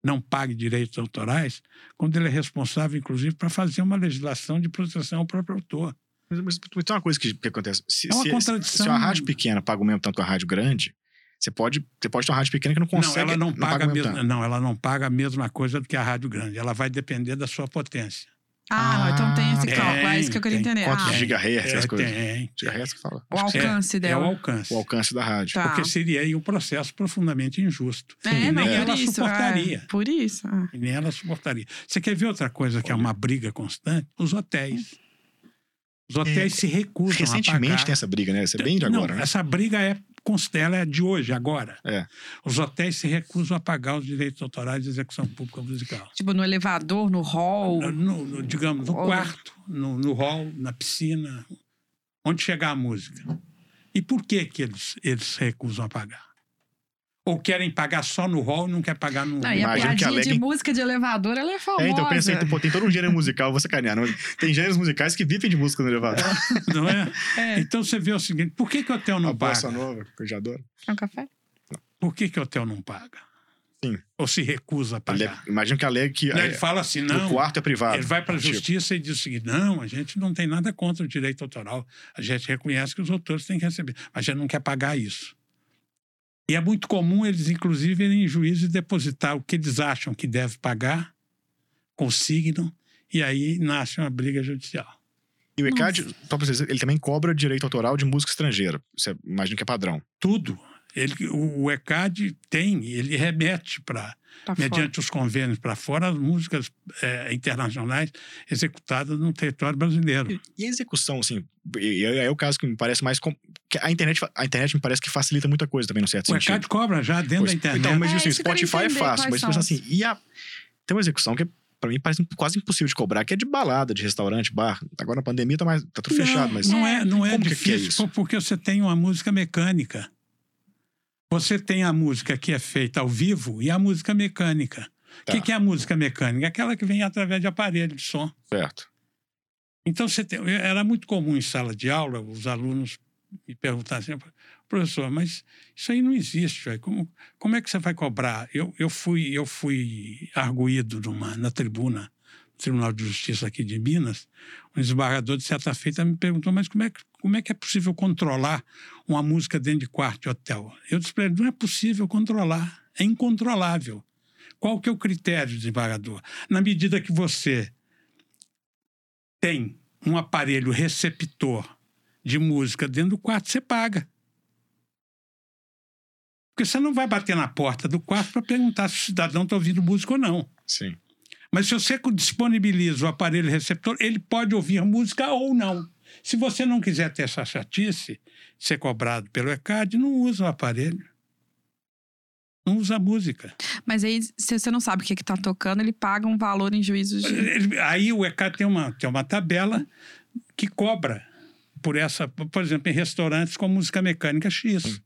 não pague direitos autorais, quando ele é responsável, inclusive, para fazer uma legislação de proteção ao próprio autor? Mas, mas, mas tem uma coisa que, que acontece. Se, é uma se, contradição. Se, a rádio pequena paga o mesmo tanto que a rádio grande, você pode, você pode ter uma rádio pequena que não consegue. Não, ela não, não paga, paga mesmo, não, ela não paga a mesma coisa do que a rádio grande. Ela vai depender da sua potência. Ah, ah então tem esse cálculo. É isso que eu queria entender. Quantos ah, gigahertz, é, as coisas? Tem. Gigahertz que fala. O alcance é, dela. É o alcance. O alcance da rádio. Tá. Porque seria aí um processo profundamente injusto. É, e nem ela isso, suportaria. É, por isso. É. E nem ela suportaria. Você quer ver outra coisa que é uma briga constante? Os hotéis. Os hotéis é, se recusam Recentemente a pagar. tem essa briga, né? Isso é bem de agora, Não, né? Essa briga é ela é de hoje, agora. É. Os hotéis se recusam a pagar os direitos autorais de execução pública musical. Tipo, no elevador, no hall? No, no, no digamos, no quarto, no, no hall, na piscina, onde chegar a música. E por que, que eles, eles se recusam a pagar? Ou querem pagar só no hall e não quer pagar no. Não, e a piadinha de música de elevador, ela é famosa. É, então pensei, pô, tem todo um gênero musical, vou sacanear. Não, tem gêneros musicais que vivem de música no elevador. Não é? é? Então você vê o seguinte: por que, que o hotel não a paga? Bossa nova, que eu já adoro. É um café? Por que, que o hotel não paga? Sim. Ou se recusa a pagar. Ele, imagina que alegue que. Não, ele fala assim: não. O quarto é privado. Ele vai para a tipo. justiça tipo. e diz o seguinte: não, a gente não tem nada contra o direito autoral. A gente reconhece que os autores têm que receber, mas a gente não quer pagar isso. E é muito comum eles, inclusive, irem em juízo e depositar o que eles acham que deve pagar, consignam, e aí nasce uma briga judicial. E o ECAD, ele também cobra direito autoral de música estrangeira. Você imagina que é padrão. Tudo. Ele, o ECAD tem, ele remete para, mediante fora. os convênios para fora, as músicas é, internacionais executadas no território brasileiro. E, e a execução, assim, é o caso que me parece mais. Com, que a, internet, a internet me parece que facilita muita coisa também, no certo o sentido. O ECAD cobra já dentro pois, da internet. Então, mas é, assim, Spotify é fácil, mas assim, e a, tem uma execução que é para mim parece quase impossível de cobrar, que é de balada, de restaurante, bar. Agora na pandemia tá, mais, tá tudo não, fechado, mas. Não é, não é difícil, que é porque você tem uma música mecânica. Você tem a música que é feita ao vivo e a música mecânica. O tá. que, que, é a música mecânica? Aquela que vem através de aparelho de som. Certo. Então, você tem, era muito comum em sala de aula os alunos me perguntassem, assim, professor, mas isso aí não existe. Como, como é que você vai cobrar? Eu, eu, fui, eu fui arguído numa, na tribuna Tribunal de Justiça aqui de Minas, um desembargador de certa feita me perguntou, mas como é, que, como é que é possível controlar uma música dentro de quarto de hotel? Eu disse para ele, não é possível controlar, é incontrolável. Qual que é o critério, desembargador? Na medida que você tem um aparelho receptor de música dentro do quarto, você paga. Porque você não vai bater na porta do quarto para perguntar se o cidadão está ouvindo música ou não. Sim. Mas se você disponibiliza o aparelho receptor, ele pode ouvir música ou não. Se você não quiser ter essa chatice, ser cobrado pelo ECAD, não usa o aparelho. Não usa a música. Mas aí, se você não sabe o que está tocando, ele paga um valor em juízo de. Aí o ECAD tem uma, tem uma tabela que cobra por essa, por exemplo, em restaurantes com música mecânica X.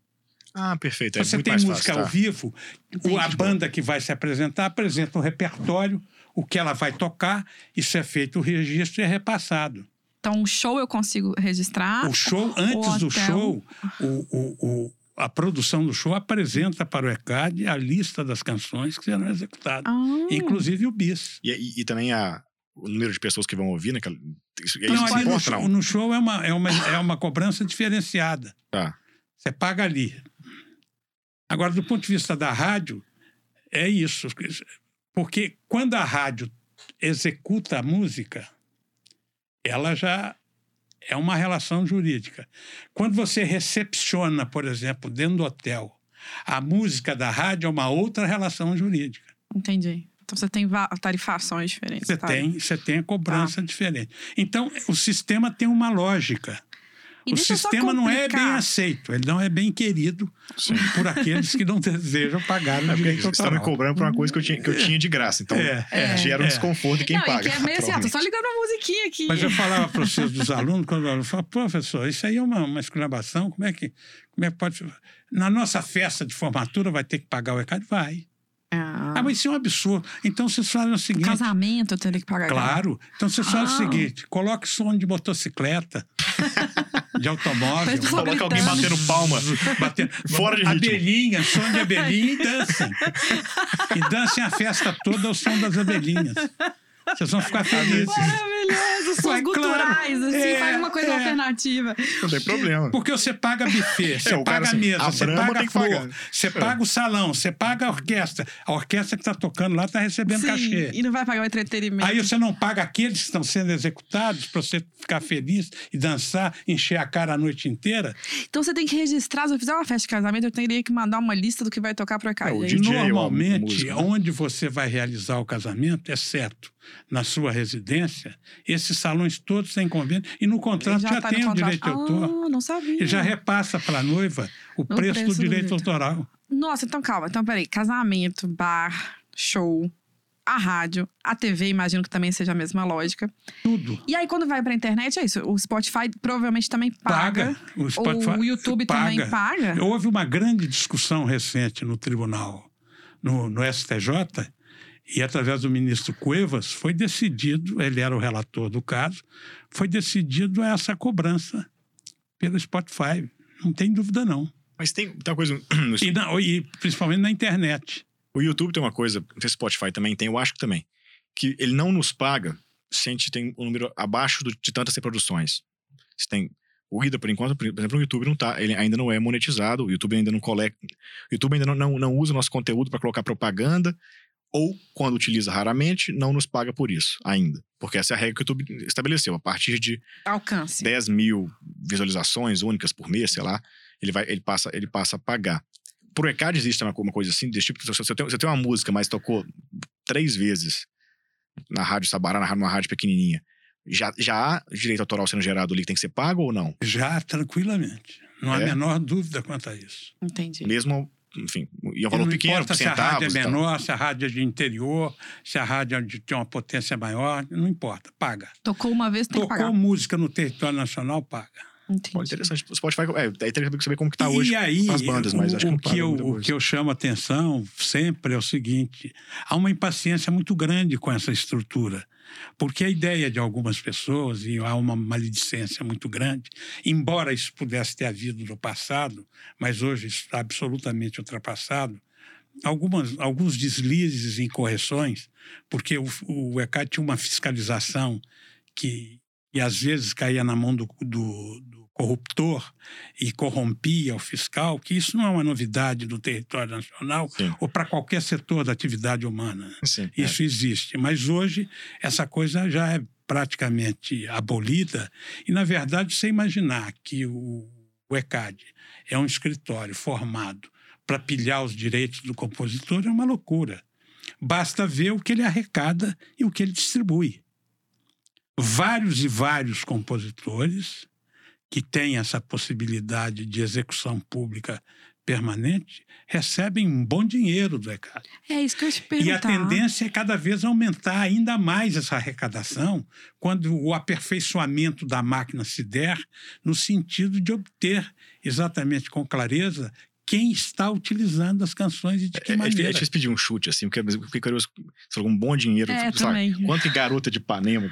Ah, perfeito. É você tem música fácil, tá? ao vivo, Entendi, a banda que vai se apresentar apresenta um repertório o que ela vai tocar, isso é feito o registro e é repassado. Então, o show eu consigo registrar? O show, antes do show, o, o, o, a produção do show apresenta para o ECAD a lista das canções que serão executadas, ah. inclusive o bis. E, e, e, também a, o número de pessoas que vão ouvir, né? Isso, não, isso no, show, no show é uma, é, uma, é uma cobrança diferenciada. Tá. Você paga ali. Agora, do ponto de vista da rádio, é isso. Porque quando a rádio executa a música, ela já é uma relação jurídica. Quando você recepciona, por exemplo, dentro do hotel, a música da rádio é uma outra relação jurídica. Entendi. Então você tem tarifações diferentes. Você, tá? tem, você tem a cobrança tá. diferente. Então o sistema tem uma lógica. E o sistema não é bem aceito, ele não é bem querido Sim. por aqueles que não desejam pagar o é direito autoral. Você está me cobrando por uma coisa que eu tinha, que eu tinha de graça, então é, é, gera um é. desconforto em quem não, paga. É meio assim, ah, tô só ligando uma musiquinha aqui. Mas eu falava para os seus dos alunos, quando eu falava, professor, isso aí é uma, uma exclamação, como é que como é que pode... Na nossa festa de formatura vai ter que pagar o ECAD? Vai. Ah. ah, mas isso é um absurdo. Então vocês fazem o seguinte. Casamento eu teria que pagar. Claro. Então vocês ah. fazem o seguinte: coloque som de motocicleta. de automóvel. Coloca alguém batendo palma. Batendo, Fora de abelhinha, ritmo. som de abelhinha e dancem. E dancem a festa toda ao som das abelhinhas. Vocês vão ficar felizes. Maravilhoso, sons Ué, culturais, claro. assim, é, faz uma coisa é. alternativa. Não tem problema. Porque você paga buffet, você é, paga a assim, mesa, você paga a flor, você paga o salão, você paga a orquestra. A orquestra que está tocando lá está recebendo Sim, cachê. E não vai pagar o entretenimento. Aí você não paga aqueles que estão sendo executados para você ficar feliz e dançar, encher a cara a noite inteira. Então você tem que registrar. Se eu fizer uma festa de casamento, eu teria que mandar uma lista do que vai tocar para cá. É, o DJ, Normalmente, onde você vai realizar o casamento é certo na sua residência, esses salões todos têm convênio e no contrato já, já tá tem o direito de autor. Ah, não sabia. E já repassa para a noiva o preço, preço, do direito do autoral. Nossa, então calma. Então, peraí. Casamento, bar, show, a rádio, a TV, imagino que também seja a mesma lógica. Tudo. E aí, quando vai pra internet, é isso. O Spotify provavelmente também paga. paga. O, Spotify o YouTube paga. também paga. Houve uma grande discussão recente no tribunal, no, no STJ, e através do ministro Cuevas foi decidido, ele era o relator do caso, foi decidido essa cobrança pelo Spotify. Não tem dúvida, não. Mas tem, tem uma coisa. E, na, e principalmente na internet. O YouTube tem uma coisa, não sei se Spotify também tem, eu acho que também, que ele não nos paga se a gente tem um número abaixo do, de tantas reproduções. Se tem o Ida, por enquanto, por exemplo, o YouTube não tá, ele ainda não é monetizado, o YouTube ainda não coleta, o YouTube ainda não, não, não usa o nosso conteúdo para colocar propaganda, ou quando utiliza raramente, não nos paga por isso ainda. Porque essa é a regra que o YouTube estabeleceu. A partir de Alcance. 10 mil visualizações únicas por mês, sei lá, ele, vai, ele, passa, ele passa a pagar. Por ECAD existe uma, uma coisa assim, desse tipo, se você tem, você tem uma música, mas tocou três vezes na Rádio Sabará, na, numa rádio pequenininha, já, já há direito autoral sendo gerado ali que tem que ser pago ou não? Já, tranquilamente. Não há a menor dúvida quanto a isso. Entendi. Mesmo enfim, e é um valor não pequeno, importa se a rádio é menor, se a rádio é de interior, se a rádio é tem uma potência maior, não importa, paga. Tocou uma vez, tem Tocou que pagar. Tocou música no território nacional, paga. Entendi. Pô, interessante. O Spotify, é, aí teria que saber como que tá hoje aí, as bandas, mas o, acho que, o que eu, O que eu chamo a atenção sempre é o seguinte, há uma impaciência muito grande com essa estrutura. Porque a ideia de algumas pessoas, e há uma maledicência muito grande, embora isso pudesse ter havido no passado, mas hoje está absolutamente ultrapassado, algumas, alguns deslizes e correções, porque o, o tinha uma fiscalização que e às vezes caía na mão do, do, corruptor e corrompia o fiscal, que isso não é uma novidade do território nacional Sim. ou para qualquer setor da atividade humana. Sim, é. isso é. existe. Mas hoje essa coisa já é praticamente abolida e, na verdade, você imaginar que o, o ECAD é um escritório formado para pilhar os direitos do compositor é uma loucura. Basta ver o que ele arrecada e o que ele distribui vários e vários compositores que têm essa possibilidade de execução pública permanente recebem um bom dinheiro do ECAD. É isso que eu te perguntar. E a tendência é cada vez aumentar ainda mais essa arrecadação quando o aperfeiçoamento da máquina se der no sentido de obter exatamente com clareza quem está utilizando as canções e de que é, é maneira. É, eu te pedir um chute, assim, porque eu fiquei curioso, você falou um bom dinheiro. É, também. quanto garota de Ipanema,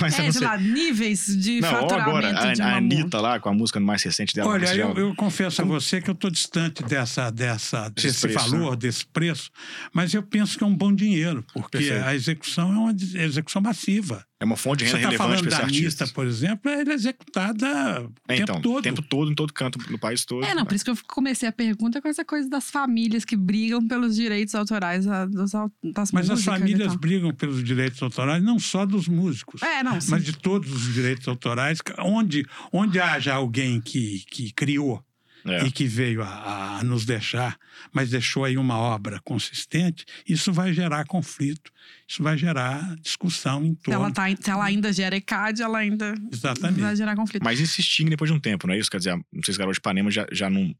mas é, sei lá, níveis de não, faturamento agora, a, a Anitta lá, com a música mais recente dela. Olha, eu, eu, confesso a você que eu estou distante dessa, dessa, desse preço, valor, né? desse preço, mas eu penso que é um bom dinheiro, porque Perfeito. a execução é uma execução massiva. É uma fonte de renda Você tá relevante para esse artista. por exemplo, ela é executada o é, então, tempo todo. O tempo todo, em todo canto, no país todo. É, não, por isso que eu comecei a pergunta com essa coisa das famílias que brigam pelos direitos autorais das, das Mas as famílias brigam pelos direitos autorais não só dos músicos, é, não, mas de todos os direitos autorais. Onde, onde haja alguém que, que criou é. e que veio a, a, nos deixar, mas deixou aí uma obra consistente, isso vai gerar conflito, isso vai gerar discussão em torno. Se ela, tá, se ela ainda gera ECAD, ela ainda Exatamente. vai gerar conflito. Mas insistir depois de um tempo, não é isso? Quer dizer, não sei se Garoto de Ipanema já, já não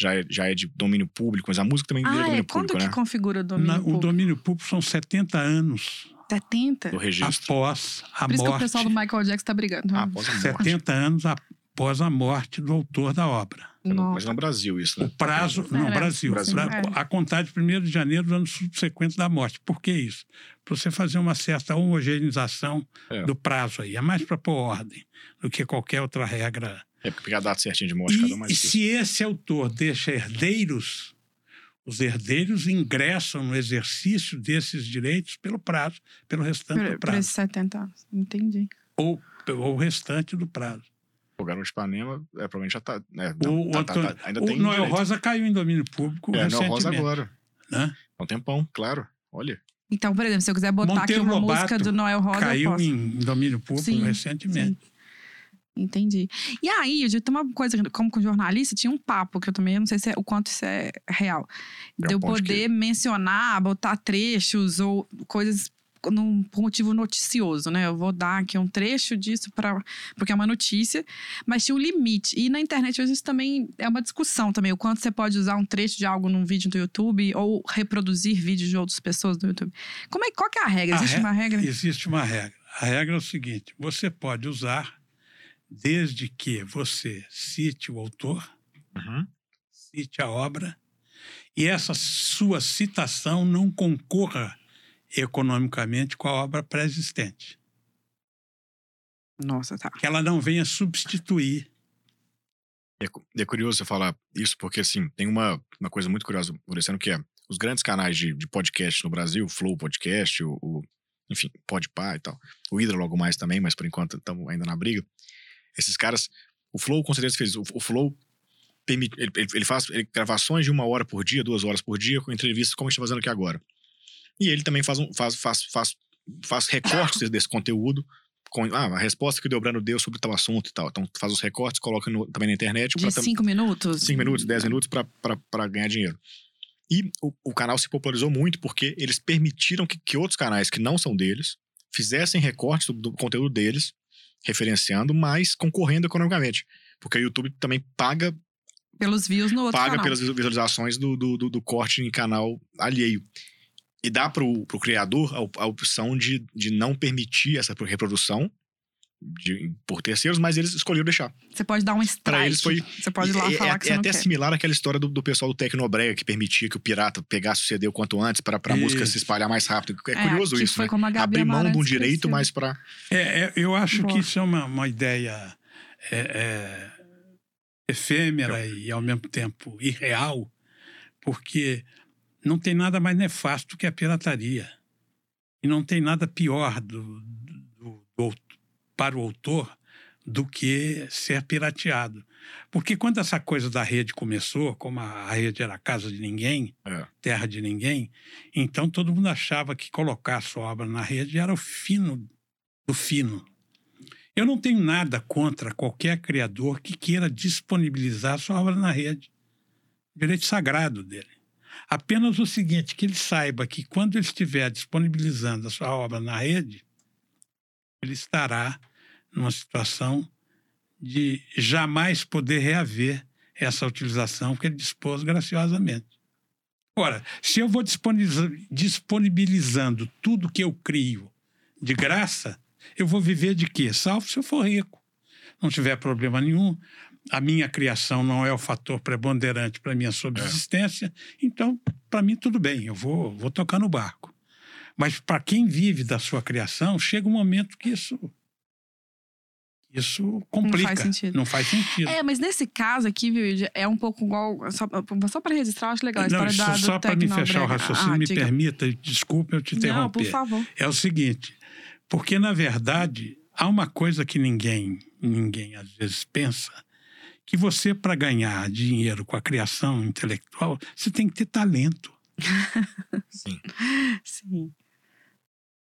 já é, já é de domínio público, mas a música também ah, é domínio é? público, Quando né? que configura o domínio Na, público? O domínio público são 70 anos 70? Do registro. Após a Por isso morte. que o pessoal do Michael Jackson está brigando. Ah, após a morte. 70 anos após a morte do autor da obra. Nossa. Mas no Brasil isso, né? O prazo, não, é, Brasil. Brasil. Pra, é. A contar de 1 de janeiro do ano subsequente da morte. Por que isso? Para você fazer uma certa homogeneização é. do prazo aí. É mais para pôr ordem do que qualquer outra regra. É porque a data certinha de morte e, cada um mais. E se esse autor deixa herdeiros, os herdeiros ingressam no exercício desses direitos pelo prazo, pelo restante por, do prazo. Por esses 70 anos. Entendi. Ou, ou o restante do prazo. Garoto de Ipanema, é, provavelmente já está. É, o, tá, Antônio, tá, tá, ainda o tem Noel direito. Rosa caiu em domínio público. É, Noel Rosa agora. Né? Há um tempão, claro. Olha. Então, por exemplo, se eu quiser botar Monteiro aqui uma Lobato música do Noel Rosa. Caiu em domínio público sim, recentemente. Sim. Entendi. E aí, eu tem uma coisa, como com jornalista, tinha um papo que eu também não sei se é, o quanto isso é real. É de eu poder que... mencionar, botar trechos ou coisas num, por motivo noticioso, né? Eu vou dar aqui um trecho disso para porque é uma notícia, mas tinha um limite. E na internet hoje isso também é uma discussão também, o quanto você pode usar um trecho de algo num vídeo do YouTube ou reproduzir vídeos de outras pessoas do YouTube. Como é qual que é a regra? Existe a re... uma regra? Existe uma regra. A regra é o seguinte: você pode usar desde que você cite o autor, uhum. cite a obra e essa sua citação não concorra economicamente com a obra pré-existente. Nossa, tá. Que ela não venha substituir. É, é curioso você falar isso, porque assim, tem uma, uma coisa muito curiosa, Maurício, que é os grandes canais de, de podcast no Brasil, o Flow Podcast, o, o enfim, Podpah e tal. O Hydra logo mais também, mas por enquanto estamos ainda na briga. Esses caras, o Flow com certeza fez. O, o Flow permite, ele, ele faz ele, gravações de uma hora por dia, duas horas por dia, com entrevistas como a gente está fazendo aqui agora. E ele também faz, um, faz, faz, faz, faz recortes desse conteúdo. Com, ah, a resposta que o Delbrano deu sobre tal assunto e tal. Então faz os recortes, coloca no, também na internet. De cinco minutos? Cinco minutos, dez minutos para ganhar dinheiro. E o, o, canal se popularizou muito porque eles permitiram que, que outros canais que não são deles fizessem recortes do, do, conteúdo deles, referenciando, mas concorrendo economicamente. Porque o YouTube também paga. Pelos views no outro Paga canal. pelas visualizações do, do, do, do corte em canal alheio. E dá pro, pro criador a, a opção de, de não permitir essa reprodução de, por terceiros, mas eles escolheram deixar. Você pode dar um strike. Pra eles foi. Você pode ir lá é, falar é, que você é até quer. similar àquela história do, do pessoal do Tecnobrega que permitia que o pirata pegasse o CD o quanto antes para a música se espalhar mais rápido. É, é curioso isso. Foi né? como a Gabi Abrir mão de um direito, mas para. É, é, eu acho Boa. que isso é uma, uma ideia é, efêmera e ao mesmo tempo irreal, porque não tem nada mais nefasto que a pirataria. E não tem nada pior do, do, do, para o autor do que ser pirateado. Porque quando essa coisa da rede começou, como a rede era casa de ninguém, é. terra de ninguém, então todo mundo achava que colocar sua obra na rede era o fino do fino. Eu não tenho nada contra qualquer criador que queira disponibilizar sua obra na rede. Direito sagrado dele. Apenas o seguinte, que ele saiba que quando ele estiver disponibilizando a sua obra na rede, ele estará numa situação de jamais poder reaver essa utilização que ele dispôs graciosamente. Ora, se eu vou disponibilizando tudo que eu crio de graça, eu vou viver de quê? Salvo se eu for rico. Não tiver problema nenhum, a minha criação não é o fator preponderante para a minha subsistência, é. então, para mim, tudo bem, eu vou, vou tocar no barco. Mas para quem vive da sua criação, chega um momento que isso isso complica. Não faz sentido. Não faz sentido. É, mas nesse caso aqui, viu, é um pouco igual. Só, só para registrar, eu acho legal a não, história só, da. Só para me fechar o raciocínio, ah, me diga. permita, desculpe eu te interromper. Não, por favor. É o seguinte, porque na verdade há uma coisa que ninguém, ninguém às vezes pensa, que você para ganhar dinheiro com a criação intelectual, você tem que ter talento. Sim. Sim.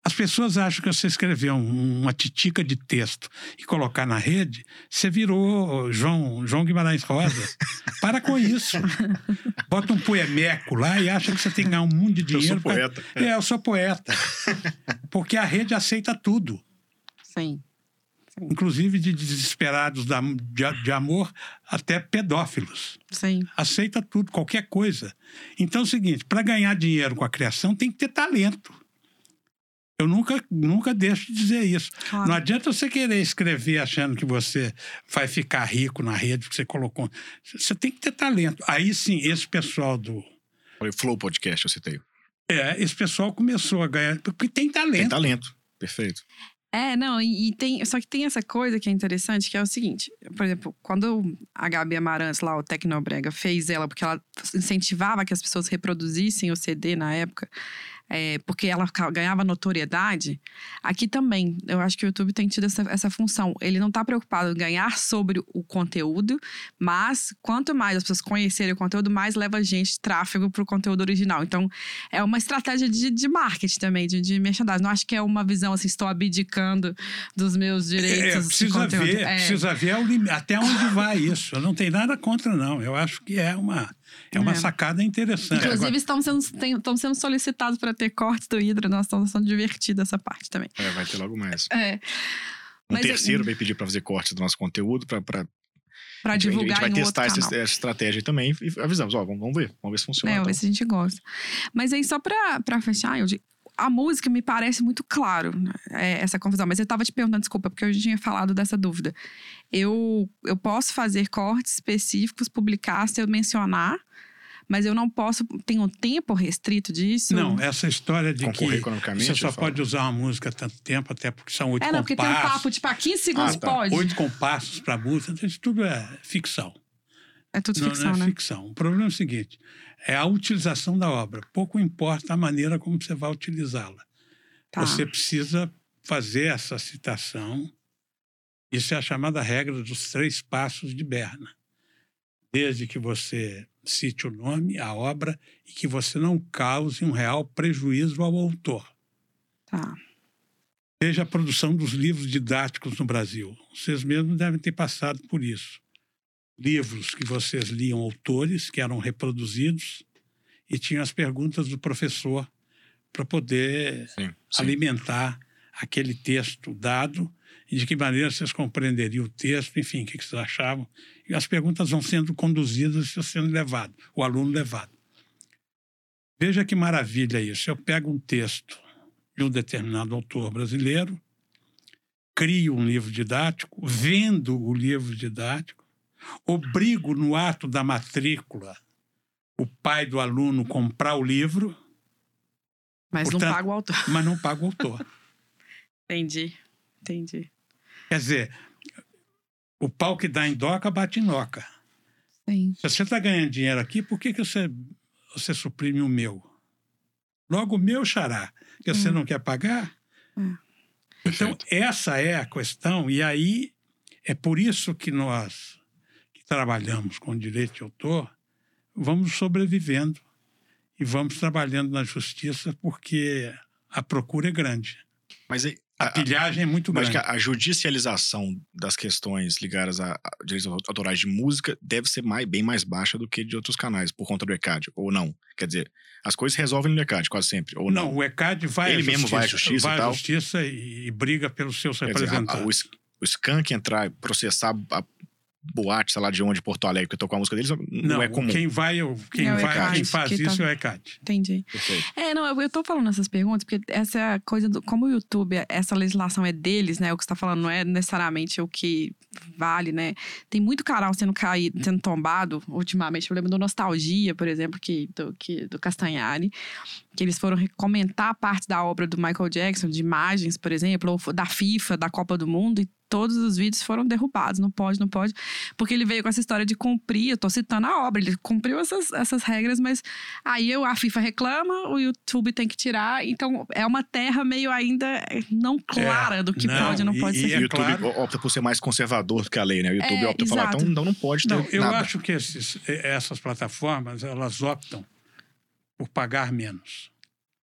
As pessoas acham que você escrever um, uma titica de texto e colocar na rede, você virou João, João Guimarães Rosa. Para com isso. Bota um poemeco lá e acha que você tem que ganhar um mundo de dinheiro. Eu sou poeta. Pra... É, eu sou poeta. Porque a rede aceita tudo. Sim. Inclusive de desesperados de, de amor até pedófilos. Sim. Aceita tudo, qualquer coisa. Então é o seguinte: para ganhar dinheiro com a criação tem que ter talento. Eu nunca, nunca deixo de dizer isso. Claro. Não adianta você querer escrever achando que você vai ficar rico na rede que você colocou. Você tem que ter talento. Aí sim, esse pessoal do. O Flow Podcast, eu citei. É, esse pessoal começou a ganhar. Porque tem talento. Tem talento, perfeito. É, não, e, e, tem. Só que tem essa coisa que é interessante, que é o seguinte: por exemplo, quando a Gabi Amarantes, lá, o Tecnobrega, fez ela, porque ela incentivava que as pessoas reproduzissem o CD na época, é, porque ela ganhava notoriedade, aqui também, eu acho que o YouTube tem tido essa, essa função. Ele não está preocupado em ganhar sobre o conteúdo, mas quanto mais as pessoas conhecerem o conteúdo, mais leva a gente tráfego para o conteúdo original. Então, é uma estratégia de, de marketing também, de, de merchandising. Não acho que é uma visão assim, estou abdicando dos meus direitos é, precisa de conteúdo. Ver, é. Precisa ver até onde vai isso. Eu não tenho nada contra, não. Eu acho que é uma é uma é. sacada interessante. Inclusive, Agora... estão, sendo, tem, estão sendo solicitados para ter cortes do Hidra. Nós estamos sendo divertidos essa parte também. É, vai ter logo mais. É. Um Mas, terceiro é... vai pedir para fazer cortes do nosso conteúdo para para divulgar A gente vai testar essa, essa, estratégia também e avisamos, ó, vamos, vamos ver, vamos ver se funciona. É, vamos ver se a gente gosta. Mas aí, só para fechar, eu digo, a música me parece muito claro né, é, essa confusão. Mas eu estava te perguntando, desculpa, porque eu já tinha falado dessa dúvida. Eu, eu posso fazer cortes específicos, publicar se eu mencionar mas eu não posso. Tem um tempo restrito disso? Não, essa história de que você só pode usar uma música tanto tempo, até porque são oito é, não, compassos. É, porque tem um papo, tipo, a 15 segundos ah, tá. pode. Oito compassos para música, isso tudo é ficção. É tudo ficção, não, não é né? ficção. O problema é o seguinte: é a utilização da obra. Pouco importa a maneira como você vai utilizá-la. Tá. Você precisa fazer essa citação. Isso é a chamada regra dos três passos de Berna. Desde que você cite o nome, a obra, e que você não cause um real prejuízo ao autor. Tá. Veja a produção dos livros didáticos no Brasil. Vocês mesmos devem ter passado por isso. Livros que vocês liam autores que eram reproduzidos e tinham as perguntas do professor para poder sim, sim. alimentar aquele texto dado e de que maneira vocês compreenderiam o texto, enfim, o que vocês achavam. E as perguntas vão sendo conduzidas e sendo levado, o aluno levado. Veja que maravilha isso. Eu pego um texto de um determinado autor brasileiro, crio um livro didático, vendo o livro didático, obrigo no ato da matrícula o pai do aluno comprar o livro. Mas portanto, não paga o autor. Mas não paga o autor. entendi, entendi. Quer dizer, o pau que dá em doca bate em noca. Sim. Se você está ganhando dinheiro aqui, por que, que você, você suprime o meu? Logo o meu xará, que você hum. não quer pagar? Hum. Então, essa é a questão, e aí é por isso que nós trabalhamos com direito de autor vamos sobrevivendo e vamos trabalhando na justiça porque a procura é grande. Mas a, a pilhagem é muito grande. Mas a, a judicialização das questões ligadas a, a, direitos autorais de música deve ser mais, bem mais baixa do que de outros canais, por conta do ECAD, ou não? Quer dizer, as coisas resolvem no ECAD quase sempre, ou não? Não, o ECAD vai Ele à justiça, mesmo vai à justiça vai e à justiça e, e briga pelos seus Quer representantes. Dizer, o, o Skank entrar, processar a boate, sei lá de onde, Porto Alegre, que tocou a música deles, não, não é comum. Quem vai, quem, é vai, quem faz que isso tá... é o ECAD. Entendi. Perfeito. É, não, eu, eu tô falando essas perguntas porque essa é coisa do. Como o YouTube, essa legislação é deles, né? O que você tá falando não é necessariamente o que vale, né? Tem muito canal sendo caído, sendo tombado ultimamente. Eu lembro do Nostalgia, por exemplo, que, do, que, do Castanhari, que eles foram comentar parte da obra do Michael Jackson, de imagens, por exemplo, ou da FIFA, da Copa do Mundo, e todos os vídeos foram derrubados. Não pode, não pode. Porque ele veio com essa história de cumprir, eu tô citando a obra, ele cumpriu essas, essas regras, mas aí a FIFA reclama, o YouTube tem que tirar. Então é uma terra meio ainda não clara é, do que não, pode e não pode e, ser. E o YouTube claro. opta por ser mais conservador do que a lei, né? O YouTube é, opta por falar, então, então não pode ter. Não, eu nada. acho que esses, essas plataformas, elas optam por pagar menos,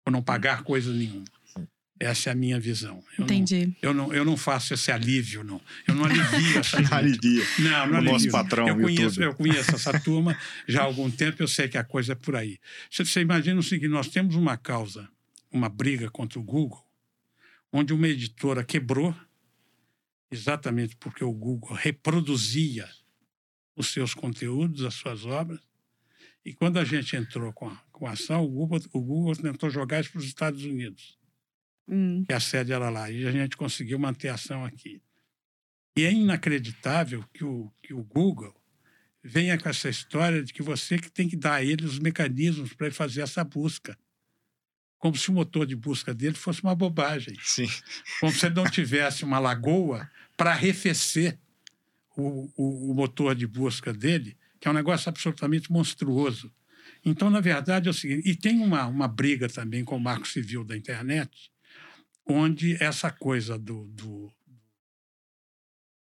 por não pagar coisa nenhuma. Essa é a minha visão. Eu Entendi. Não, eu, não, eu não faço esse alívio, não. Eu não alivio essa Não alivia. Não, não o alivio. nosso patrão, eu conheço, eu conheço essa turma já há algum tempo, eu sei que a coisa é por aí. Você, você imagina o seguinte, nós temos uma causa, uma briga contra o Google, onde uma editora quebrou, exatamente porque o Google reproduzia os seus conteúdos, as suas obras, e quando a gente entrou com a, com a ação, o Google, o Google tentou jogar isso para os Estados Unidos hum. que a sede era lá. E a gente conseguiu manter a ação aqui. E é inacreditável que o, que o Google venha com essa história de que você que tem que dar a ele os mecanismos para ele fazer essa busca. Como se o motor de busca dele fosse uma bobagem. Sim. Como se ele não tivesse uma lagoa para arrefecer o, o, o motor de busca dele, que é um negócio absolutamente monstruoso. Então, na verdade, é o seguinte: e tem uma, uma briga também com o marco civil da internet, onde essa coisa do, do,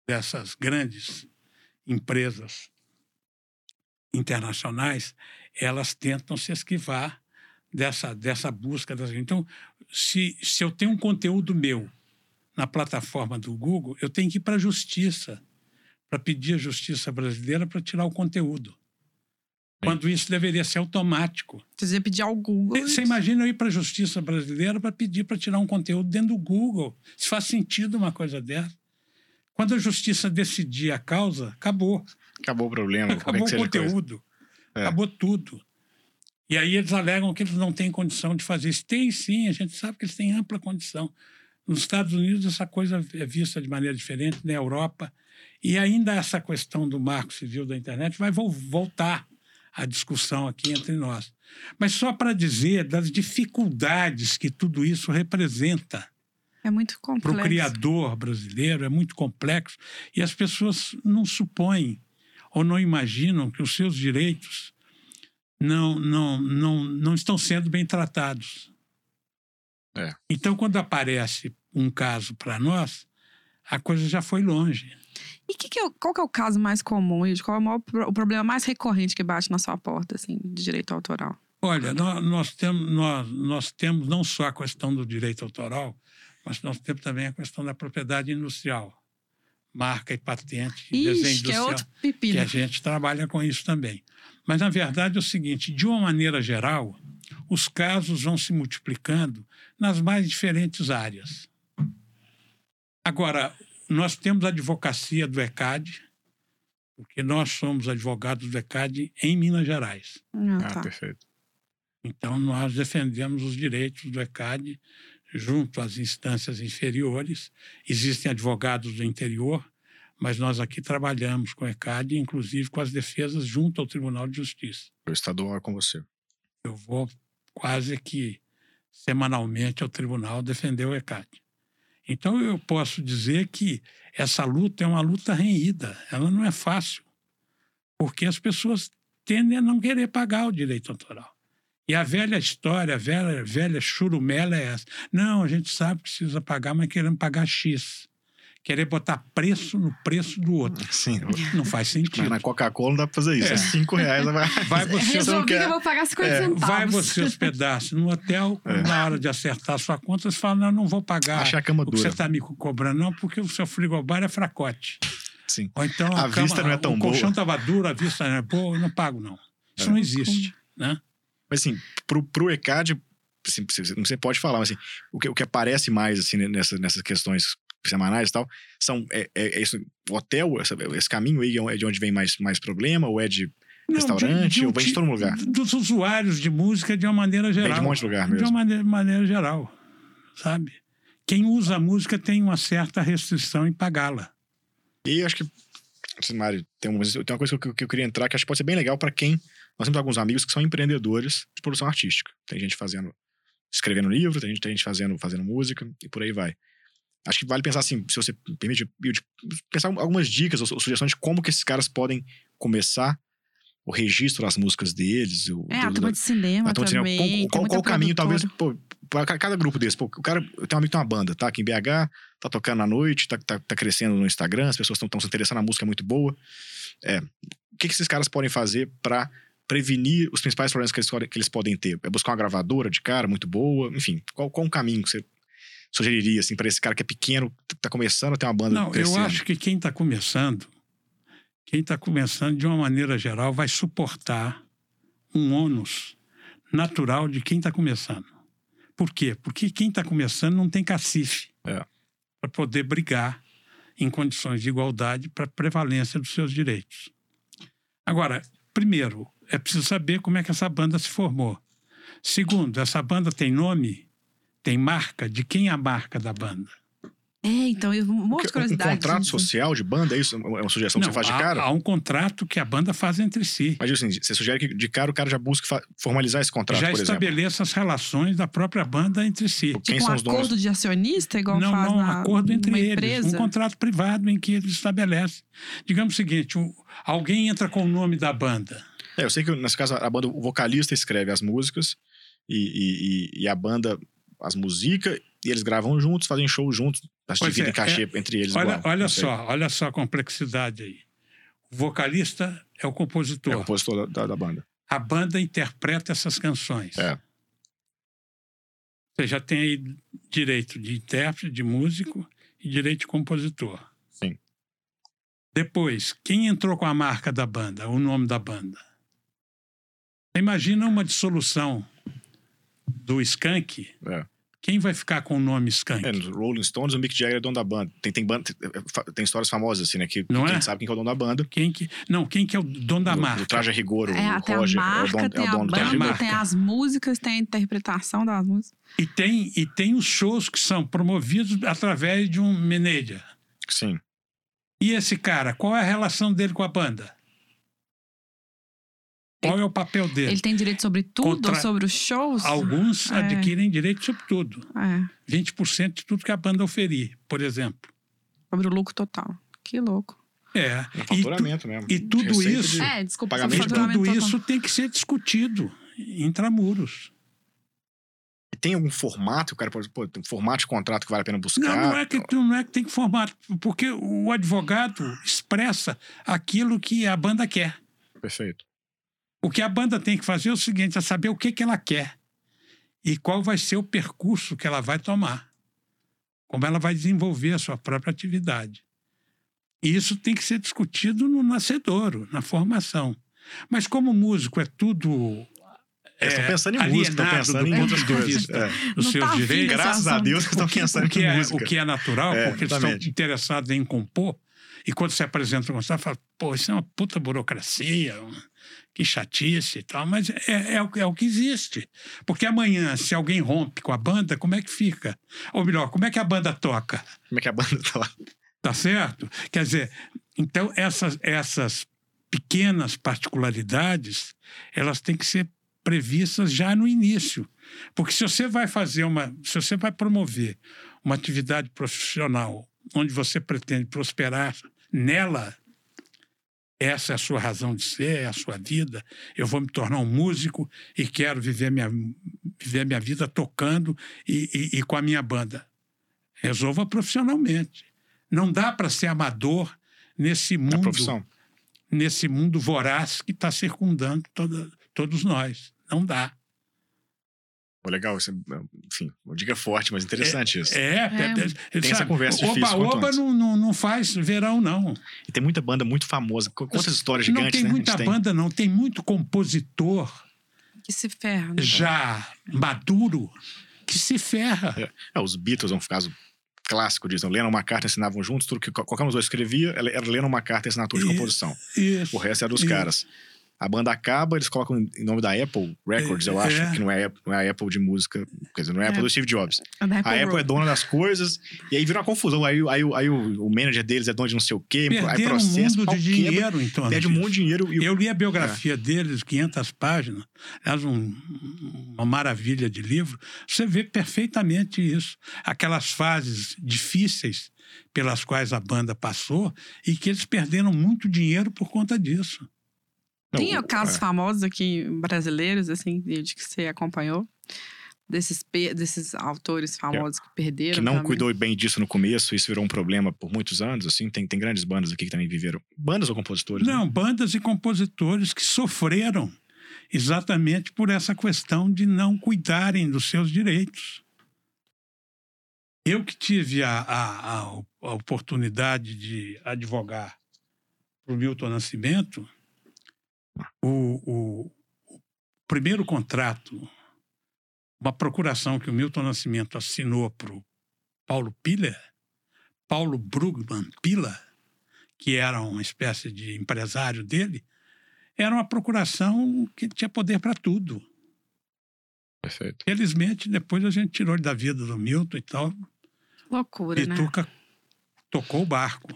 dessas grandes empresas internacionais, elas tentam se esquivar dessa, dessa busca. Das... Então, se, se eu tenho um conteúdo meu na plataforma do Google, eu tenho que ir para a justiça para pedir à justiça brasileira para tirar o conteúdo. Quando isso deveria ser automático. Você pedir ao Google. Você imagina eu ir para a justiça brasileira para pedir para tirar um conteúdo dentro do Google. Se faz sentido uma coisa dessa. Quando a justiça decidir a causa, acabou. Acabou o problema. Acabou é o conteúdo. É. Acabou tudo. E aí eles alegam que eles não têm condição de fazer isso. Tem sim, a gente sabe que eles têm ampla condição. Nos Estados Unidos essa coisa é vista de maneira diferente, na Europa. E ainda essa questão do marco civil da internet vai voltar a discussão aqui entre nós. Mas só para dizer das dificuldades que tudo isso representa. É muito complexo. Para o criador brasileiro, é muito complexo. E as pessoas não supõem. ou não imaginam que os seus direitos não, não, não, não estão sendo bem tratados. É. Então, quando aparece um caso para nós, a coisa já foi longe. E que que é, qual que é o caso mais comum e qual é o, maior, o problema mais recorrente que bate na sua porta, assim, de direito autoral? Olha, nós, nós, temos, nós, nós temos não só a questão do direito autoral, mas nós temos também a questão da propriedade industrial. Marca e patente, Ixi, desenho que é industrial. pepino. que a gente trabalha com isso também. Mas, na verdade, é o seguinte: de uma maneira geral, os casos vão se multiplicando nas mais diferentes áreas. Agora, nós temos a advocacia do ECAD, porque nós somos advogados do ECAD em Minas Gerais. Ah, Ah, tá. perfeito. Então, nós defendemos os direitos do ECAD junto às instâncias inferiores. Existem advogados do interior, mas nós aqui trabalhamos com o ECAD, inclusive com as defesas junto ao Tribunal de Justiça. O estadual é com você. Eu vou quase que semanalmente ao tribunal defender o ECAD. Então, eu posso dizer que essa luta é uma luta renhida, ela não é fácil, porque as pessoas tendem a não querer pagar o direito autoral. E a velha história, a velha, velha churumela é essa. Não, a gente sabe que precisa pagar, mas queremos pagar X. Querer botar preço no preço do outro. Sim. Não faz sentido. Na Coca-Cola não dá pra fazer isso. É, É. cinco reais. Vai... Vai você, Resolvi quer- que eu vou pagar 50 É, centavos. vai você hospedar-se no hotel, É. na hora de acertar a sua conta, você fala, não, não vou pagar Acha a cama o que dura. você está me cobrando, não, porque o seu frigobar é fracote. Sim. Ou então A cama- vista não é tão o colchão boa. estava duro, a vista não é boa, eu não pago, não. Isso É. não existe, né? Mas assim, pro, pro ECAD, assim, você você pode falar, mas assim, o que, o que aparece mais assim, nessa, nessas questões semanais e tal, são, é, é, é isso, o hotel, esse caminho aí é de onde vem mais, mais problema, ou é de Não, restaurante, ou vem de todo lugar? Dos usuários de música de uma maneira geral. Vem de um monte de lugar De mesmo. uma maneira, maneira geral, sabe? Quem usa a música tem uma certa restrição em pagá-la. E acho que, Mário, tem uma, tem uma coisa que eu, que eu queria entrar que acho que pode ser bem legal para quem. Nós temos alguns amigos que são empreendedores de produção artística. Tem gente fazendo, escrevendo livro, tem gente, tem gente fazendo, fazendo música e por aí vai. Acho que vale pensar assim, se você permite, pensar algumas dicas ou, sugestões de como que esses caras podem começar o registro das músicas deles. O, É, a turma de cinema a turma de cinema. também. Qual- qual, o caminho, talvez, pô, para cada grupo desse? Pô, o cara, eu tenho um amigo que tem uma banda, tá? Aqui em BH, tá tocando à noite, tá, tá, tá crescendo no Instagram, as pessoas estão se interessando, a música é muito boa. É, o que, que esses caras podem fazer para prevenir os principais problemas que eles, podem- que eles podem ter? É buscar uma gravadora de cara muito boa? Enfim, qual, qual um caminho que você sugeriria, assim, para esse cara que é pequeno, que tá começando a ter uma banda Não, crescendo? eu acho que quem está começando, quem está começando, de uma maneira geral, vai suportar um ônus natural de quem está começando. Por quê? Porque quem está começando não tem cacife É. para poder brigar em condições de igualdade para prevalência dos seus direitos. Agora, primeiro, é preciso saber como é que essa banda se formou. Segundo, essa banda tem nome, tem marca, de quem é a marca da banda? É, então, eu um monte de Porque um curiosidade. contrato disso. social de banda, é isso? É uma sugestão que Não, você faz de cara? Há um contrato que a banda faz entre si. Mas assim, você sugere que de cara o cara já busque formalizar esse contrato, já por exemplo? estabeleça as relações da própria banda entre si. Quem Tipo um são os donos? acordo de acionista, igual não, faz não, um na, acordo entre eles. empresa. Um contrato privado em que eles estabelecem. Digamos o seguinte: um- alguém entra com o nome da banda. É, eu sei que nesse caso a banda, o vocalista escreve as músicas e, e, e- e a banda as musica e eles gravam juntos, fazem show juntos, mas Pois dividem é, cachê entre eles Olha, igual. olha só, olha só a complexidade aí. O vocalista é o compositor. É o compositor da, da- da banda. A banda interpreta essas canções. É. Você já tem aí direito de intérprete, de músico e direito de compositor. Sim. Depois, quem entrou com a marca da banda, o nome da banda? Imagina uma dissolução do Skank. É. Quem vai ficar com o nome Skank? É, Rolling Stones, o Mick Jagger é dono da banda. Tem, tem, banda, tem, tem histórias famosas, assim, né? Que Não quem é? sabe quem que é o dono da banda. Quem que, não, quem que é o dono da o, marca? O Traje Rigor, o, É, Roger, a marca, é o dono, tem é o dono do Traje a banda, Rigor. tem as músicas, tem a interpretação das músicas. E tem, e tem os shows que são promovidos através de um manager. Sim. E esse cara, qual é a relação dele com a banda? Qual é o papel dele? Ele tem direito sobre tudo, Contra- sobre os shows? Alguns É. adquirem direito sobre tudo. É, 20% de tudo que a banda oferir, por exemplo. sobre o lucro total. Que louco. É. Um faturamento e tu, mesmo. E tudo isso. É, desculpa, pagamento tudo isso tem que ser discutido intramuros. E tem algum formato que o cara pode. Pô, tem um formato de contrato que vale a pena buscar? Não, não é que, não é que tem que formato, porque o advogado expressa aquilo que a banda quer. Perfeito. O que a banda tem que fazer é o seguinte: é saber o que, que ela quer e qual vai ser o percurso que ela vai tomar, como ela vai desenvolver a sua própria atividade. E isso tem que ser discutido no nascedouro, na formação. Mas como músico é tudo é, estão pensando em música, estão pensando em outras coisas. É. Os seus tá direitos. Graças a Deus, estão pensando em é, música. O que é natural, é, porque exatamente. eles estão interessados em compor. E quando você apresenta um concerto, fala, pô, isso é uma puta burocracia, que chatice e tal, mas é, é, o, é o que existe. Porque amanhã, se alguém rompe com a banda, como é que fica? Ou melhor, como é que a banda toca? Como é que a banda toca? Tá certo? Quer dizer, então essas, essas pequenas particularidades, elas têm que ser previstas já no início. Porque se você vai fazer uma, se você vai promover uma atividade profissional onde você pretende prosperar nela, essa é a sua razão de ser, é a sua vida. Eu vou me tornar um músico e quero viver minha, viver minha vida tocando e, e, e com a minha banda. Resolva profissionalmente. Não dá para ser amador nesse mundo, nesse mundo voraz que está circundando toda, todos nós. Não dá. Pô, legal, isso, enfim, uma dica forte, mas interessante é, isso. É, é, é tem sabe, essa conversa oba, difícil. Oba não, não, não faz verão, não. E tem muita banda muito famosa. Quantas histórias gigantes, Não tem né, muita banda, não. Tem muito compositor. Que se ferra. Né? Já maduro, que se ferra. É, é os Beatles é um caso clássico disso. Lennon e McCartney assinavam juntos, tudo que qualquer um dos dois escrevia era Lennon e McCartney assinatura de composição. Isso, o resto era dos isso. caras. A banda acaba, eles colocam em nome da Apple Records, é, eu acho, é. que não é, não é a Apple de música, quer dizer, não é a Apple é. do Steve Jobs. É a Apple, a Apple é dona das coisas, e aí vira uma confusão. Aí, aí, aí o, o manager deles é dono de não sei o quê, Perderam aí processo. um mundo de dinheiro, então. Perde um monte de dinheiro. E... Eu li a biografia é. deles, 500 páginas, aliás, um, uma maravilha de livro. Você vê perfeitamente isso. Aquelas fases difíceis pelas quais a banda passou e que eles perderam muito dinheiro por conta disso. Tem casos é. famosos aqui brasileiros, assim, de que você acompanhou? Desses, desses autores famosos é. que perderam. Que não também. cuidou bem disso no começo, isso virou um problema por muitos anos, assim. Tem, tem grandes bandas aqui que também viveram. Bandas ou compositores? Não, né? bandas e compositores que sofreram exatamente por essa questão de não cuidarem dos seus direitos. Eu que tive a, a, a oportunidade de advogar para o Milton Nascimento, o, o, o primeiro contrato, uma procuração que o Milton Nascimento assinou para o Paulo Piller, Paulo Brugman Pila, que era uma espécie de empresário dele, era uma procuração que tinha poder para tudo. Perfeito. Felizmente, depois a gente tirou ele da vida do Milton e tal. Loucura, e né? tocou o barco.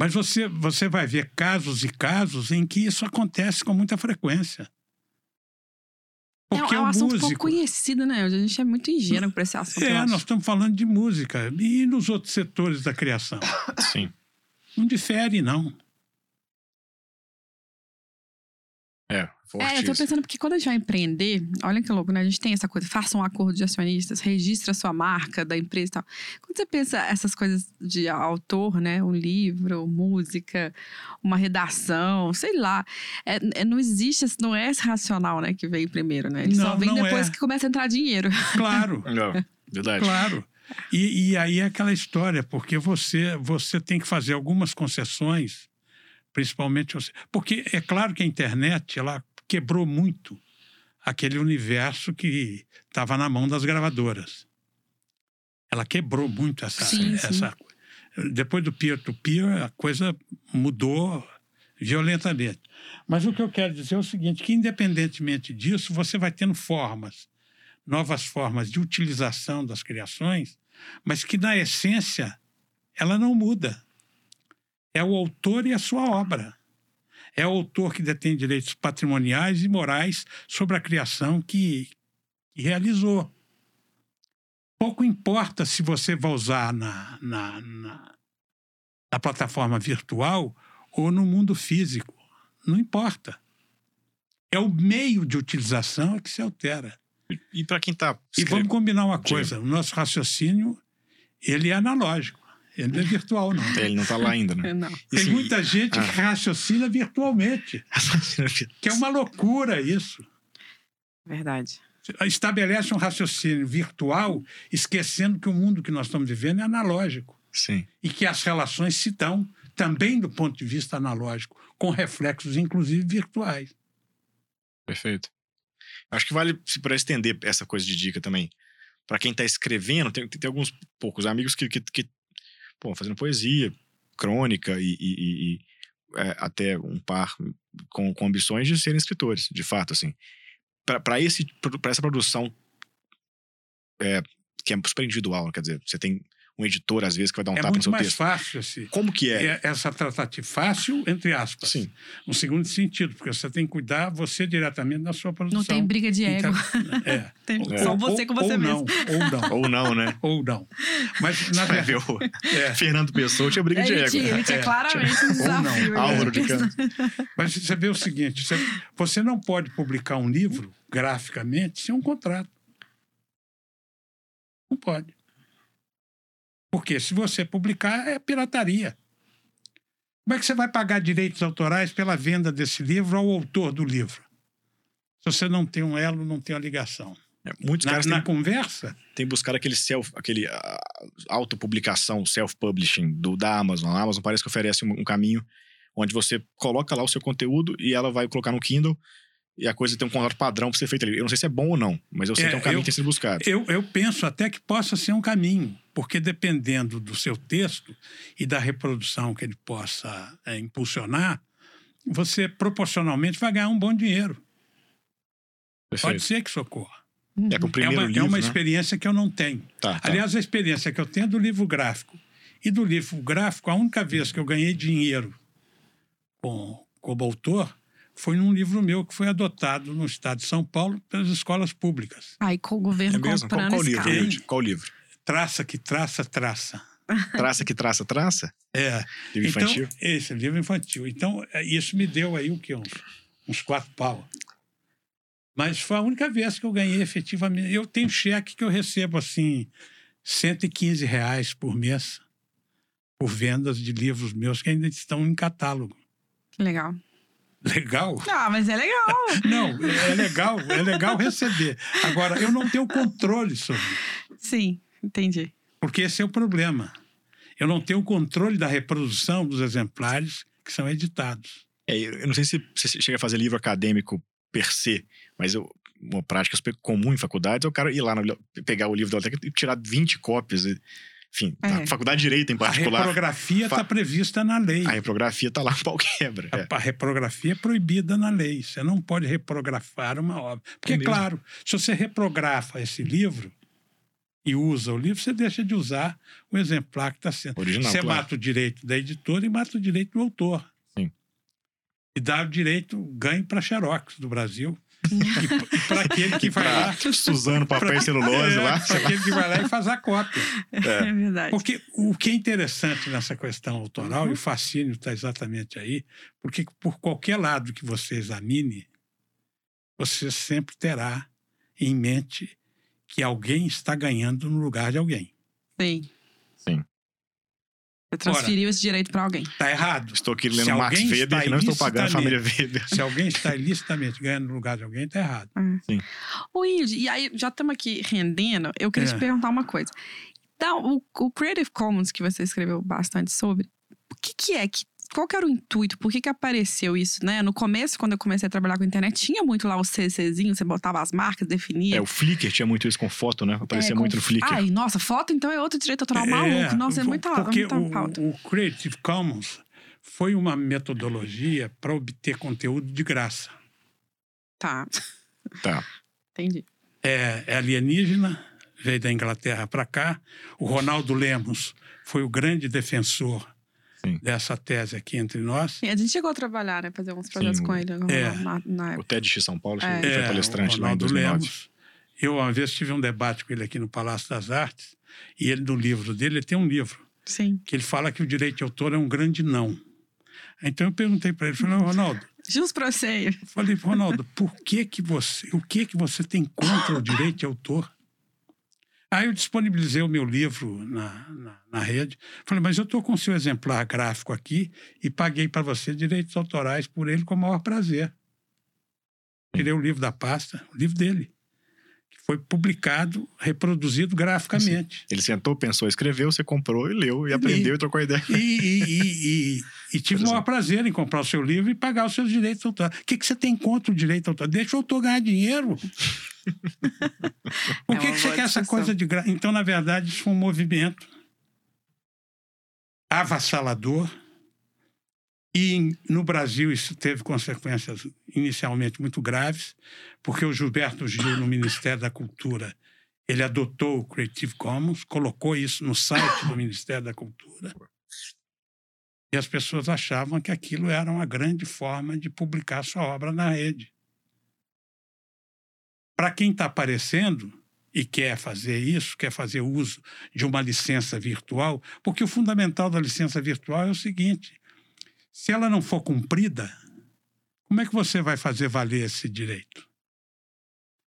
Mas você, você vai ver casos e casos em que isso acontece com muita frequência. Porque é, é um assunto músico... pouco conhecido, né? A gente é muito ingênuo para esse assunto. É, nós estamos falando de música. E nos outros setores da criação? Sim. Não difere, não. É, é, eu tô pensando porque quando a gente vai empreender, olha que louco, né? A gente tem essa coisa, faça um acordo de acionistas, registre a sua marca da empresa e tal. Quando você pensa essas coisas de autor, né? Um livro, música, uma redação, sei lá. É, é, não existe, não é esse racional, né? Que vem primeiro, né? Ele não, só vem depois é. que começa a entrar dinheiro. Claro. não, verdade. Claro. E, e aí é aquela história, porque você, você tem que fazer algumas concessões principalmente você. Porque é claro que a internet ela quebrou muito aquele universo que estava na mão das gravadoras. Ela quebrou muito essa. Sim, essa... Sim. Depois do peer-to-peer, -peer, a coisa mudou violentamente. Mas o que eu quero dizer é o seguinte: que independentemente disso, você vai tendo formas, novas formas de utilização das criações, mas que na essência ela não muda. É o autor e a sua obra é o autor que detém direitos patrimoniais e morais sobre a criação que, que realizou. Pouco importa se você vai usar na, na, na, na plataforma virtual ou no mundo físico. Não importa. É o meio de utilização que se altera. E, e para quem está. E vamos combinar uma coisa: o nosso raciocínio ele é analógico. Ele não é virtual, não. Ele não está lá ainda, né? Não. Tem muita gente ah. que raciocina virtualmente. que é uma loucura isso. Verdade. Estabelece um raciocínio virtual, esquecendo que o mundo que nós estamos vivendo é analógico. Sim. E que as relações se dão também do ponto de vista analógico, com reflexos, inclusive, virtuais. Perfeito. Acho que vale para estender essa coisa de dica também. Para quem está escrevendo, tem, tem, alguns poucos amigos que, que, que pô, fazendo poesia, crônica e, e, e é, até um par com, com ambições de serem escritores, de fato, assim. Para essa produção é, que é super individual, quer dizer, você tem um editor, às vezes, que vai dar um é tapa no seu texto. É muito mais fácil, assim. Como que é? é? Essa tratativa fácil, entre aspas. Sim. No segundo sentido, porque você tem que cuidar você diretamente da sua produção. Não tem briga de ego. Então, é. tem é. Só você ou, com você ou mesmo. Não, ou não. ou não, né? Ou não. Mas, na verdade... É. Fernando Pessoa tinha briga de ego. Tinha, ele tinha é. claramente um desafio. Ou não. Álvaro de Campos. Mas você vê o seguinte, você, você não pode publicar um livro, graficamente, sem um contrato. Não pode. Porque se você publicar, é pirataria. Como é que você vai pagar direitos autorais pela venda desse livro ao autor do livro? Se você não tem um elo, não tem uma ligação. É, muitos na, caras na têm, conversa tem buscar aquele self, aquele uh, autopublicação, self-publishing do da Amazon. A Amazon parece que oferece um, um, caminho onde você coloca lá o seu conteúdo e ela vai colocar no Kindle e a coisa tem um contrato padrão para ser feito ali. Eu não sei se é bom ou não, mas eu sei é, que é um caminho eu, que tem sido buscado. Eu, eu penso até que possa ser um caminho, porque dependendo do seu texto e da reprodução que ele possa é, impulsionar, você proporcionalmente vai ganhar um bom dinheiro. Perfeito. Pode ser que socorra. É, com o primeiro é uma, livro, é uma né? experiência que eu não tenho. Tá, tá. Aliás, a experiência que eu tenho é do livro gráfico. E do livro gráfico, a única vez que eu ganhei dinheiro com, como autor foi num livro meu que foi adotado no estado de São Paulo pelas escolas públicas. Aí com o governo é mesmo? comprando qual, qual livro? Qual livro? Traça que traça, traça. Traça que traça, traça? É. Livro então, infantil? Esse, livro infantil. Então, é, isso me deu aí o quê? Uns, uns quatro pau. Mas foi a única vez que eu ganhei efetivamente. Eu tenho cheque que eu recebo, assim, 115 reais por mês por vendas de livros meus que ainda estão em catálogo. Legal. Legal? Ah, mas é legal. não, é legal, é legal receber. Agora, eu não tenho controle sobre isso. Sim, entendi. Porque esse é o problema. Eu não tenho controle da reprodução dos exemplares que são editados. É, eu não sei se você chega a fazer livro acadêmico per se, mas eu, uma prática super comum em faculdades é o cara ir lá, no, pegar o livro da biblioteca e tirar 20 cópias. E, enfim, é. a faculdade de Direito em particular. A reprografia está fa... prevista na lei. A reprografia está lá, pau quebra. A, é. a, reprografia é proibida na lei. Você não pode reprografar uma obra. Porque, é claro, se você reprografa esse livro e usa o livro, você deixa de usar o exemplar que está sendo. Original, você claro. mata o direito da editora e mata o direito do autor. Sim. E dá o direito, ganho para Xerox do Brasil e, para aquele que vai lá. Suzano, papel e celulose é, lá. Para aquele que vai lá e faz a cópia. É. é, verdade. Porque o que é interessante nessa questão autoral, uhum. e o fascínio está exatamente aí, porque por qualquer lado que você examine, você sempre terá em mente que alguém está ganhando no lugar de alguém. Sim. Sim. Você transferiu Ora, esse direito para alguém. Está errado. Estou aqui lendo Max Weber e não estou pagando a família Weber. Se alguém está ilicitamente ganhando no lugar de alguém, está errado. Hum. Sim. O Ilde, e aí já estamos aqui rendendo, eu queria é. te perguntar uma coisa. Então, o, o Creative Commons, que você escreveu bastante sobre, o que, que é que qual que era o intuito? Por que, que apareceu isso, né? No começo, quando eu comecei a trabalhar com a internet, tinha muito lá o CCzinho, você botava as marcas, definia. É, o Flickr tinha muito isso com foto, né? Aparecia é, muito no Flickr. Ai, nossa, foto então é outro direito autoral é, maluco. Nossa, é muita, porque muita o, pauta. o Creative Commons foi uma metodologia para obter conteúdo de graça. Tá. Tá. Entendi. É, é alienígena, veio da Inglaterra para cá. O Ronaldo Lemos foi o grande defensor Sim. dessa tese aqui entre nós. Sim, a gente chegou a trabalhar, né? Fazer uns projetos Sim, com ele é. na, na época. O TED São Paulo, É. foi É, palestrante lá em Ronaldo 2009. Lemos. Eu, uma vez, tive um debate com ele aqui no Palácio das Artes, e ele, no livro dele, ele tem um livro Sim. Que ele fala que o direito de autor é um grande não. Então eu perguntei para ele, falei, Ronaldo. Jus pro seio. Falei, Ronaldo, por que que você, o que que você tem contra o direito de autor? Aí eu disponibilizei o meu livro na, na, na rede. Falei, mas eu estou com o seu exemplar gráfico aqui e paguei para você direitos autorais por ele com o maior prazer. Tirei o livro da pasta, o livro dele foi publicado, reproduzido graficamente. Assim, ele sentou, pensou, escreveu, você comprou e leu, e, e aprendeu e trocou ideia. E, e, e, tive o maior prazer em comprar o seu livro e pagar os seus direitos autorais. O que, que você tem contra o direito autoral? Deixa o autor ganhar dinheiro. Por que, é que você quer essa coisa de graça? Então, na verdade, isso foi um movimento avassalador e no Brasil isso teve consequências inicialmente muito graves, porque o Gilberto Gil, no Ministério da Cultura, ele adotou o Creative Commons, colocou isso no site do Ministério da Cultura. E as pessoas achavam que aquilo era uma grande forma de publicar sua obra na rede. Para quem está aparecendo e quer fazer isso, quer fazer uso de uma licença virtual, porque o fundamental da licença virtual é o seguinte: se ela não for cumprida, como é que você vai fazer valer esse direito?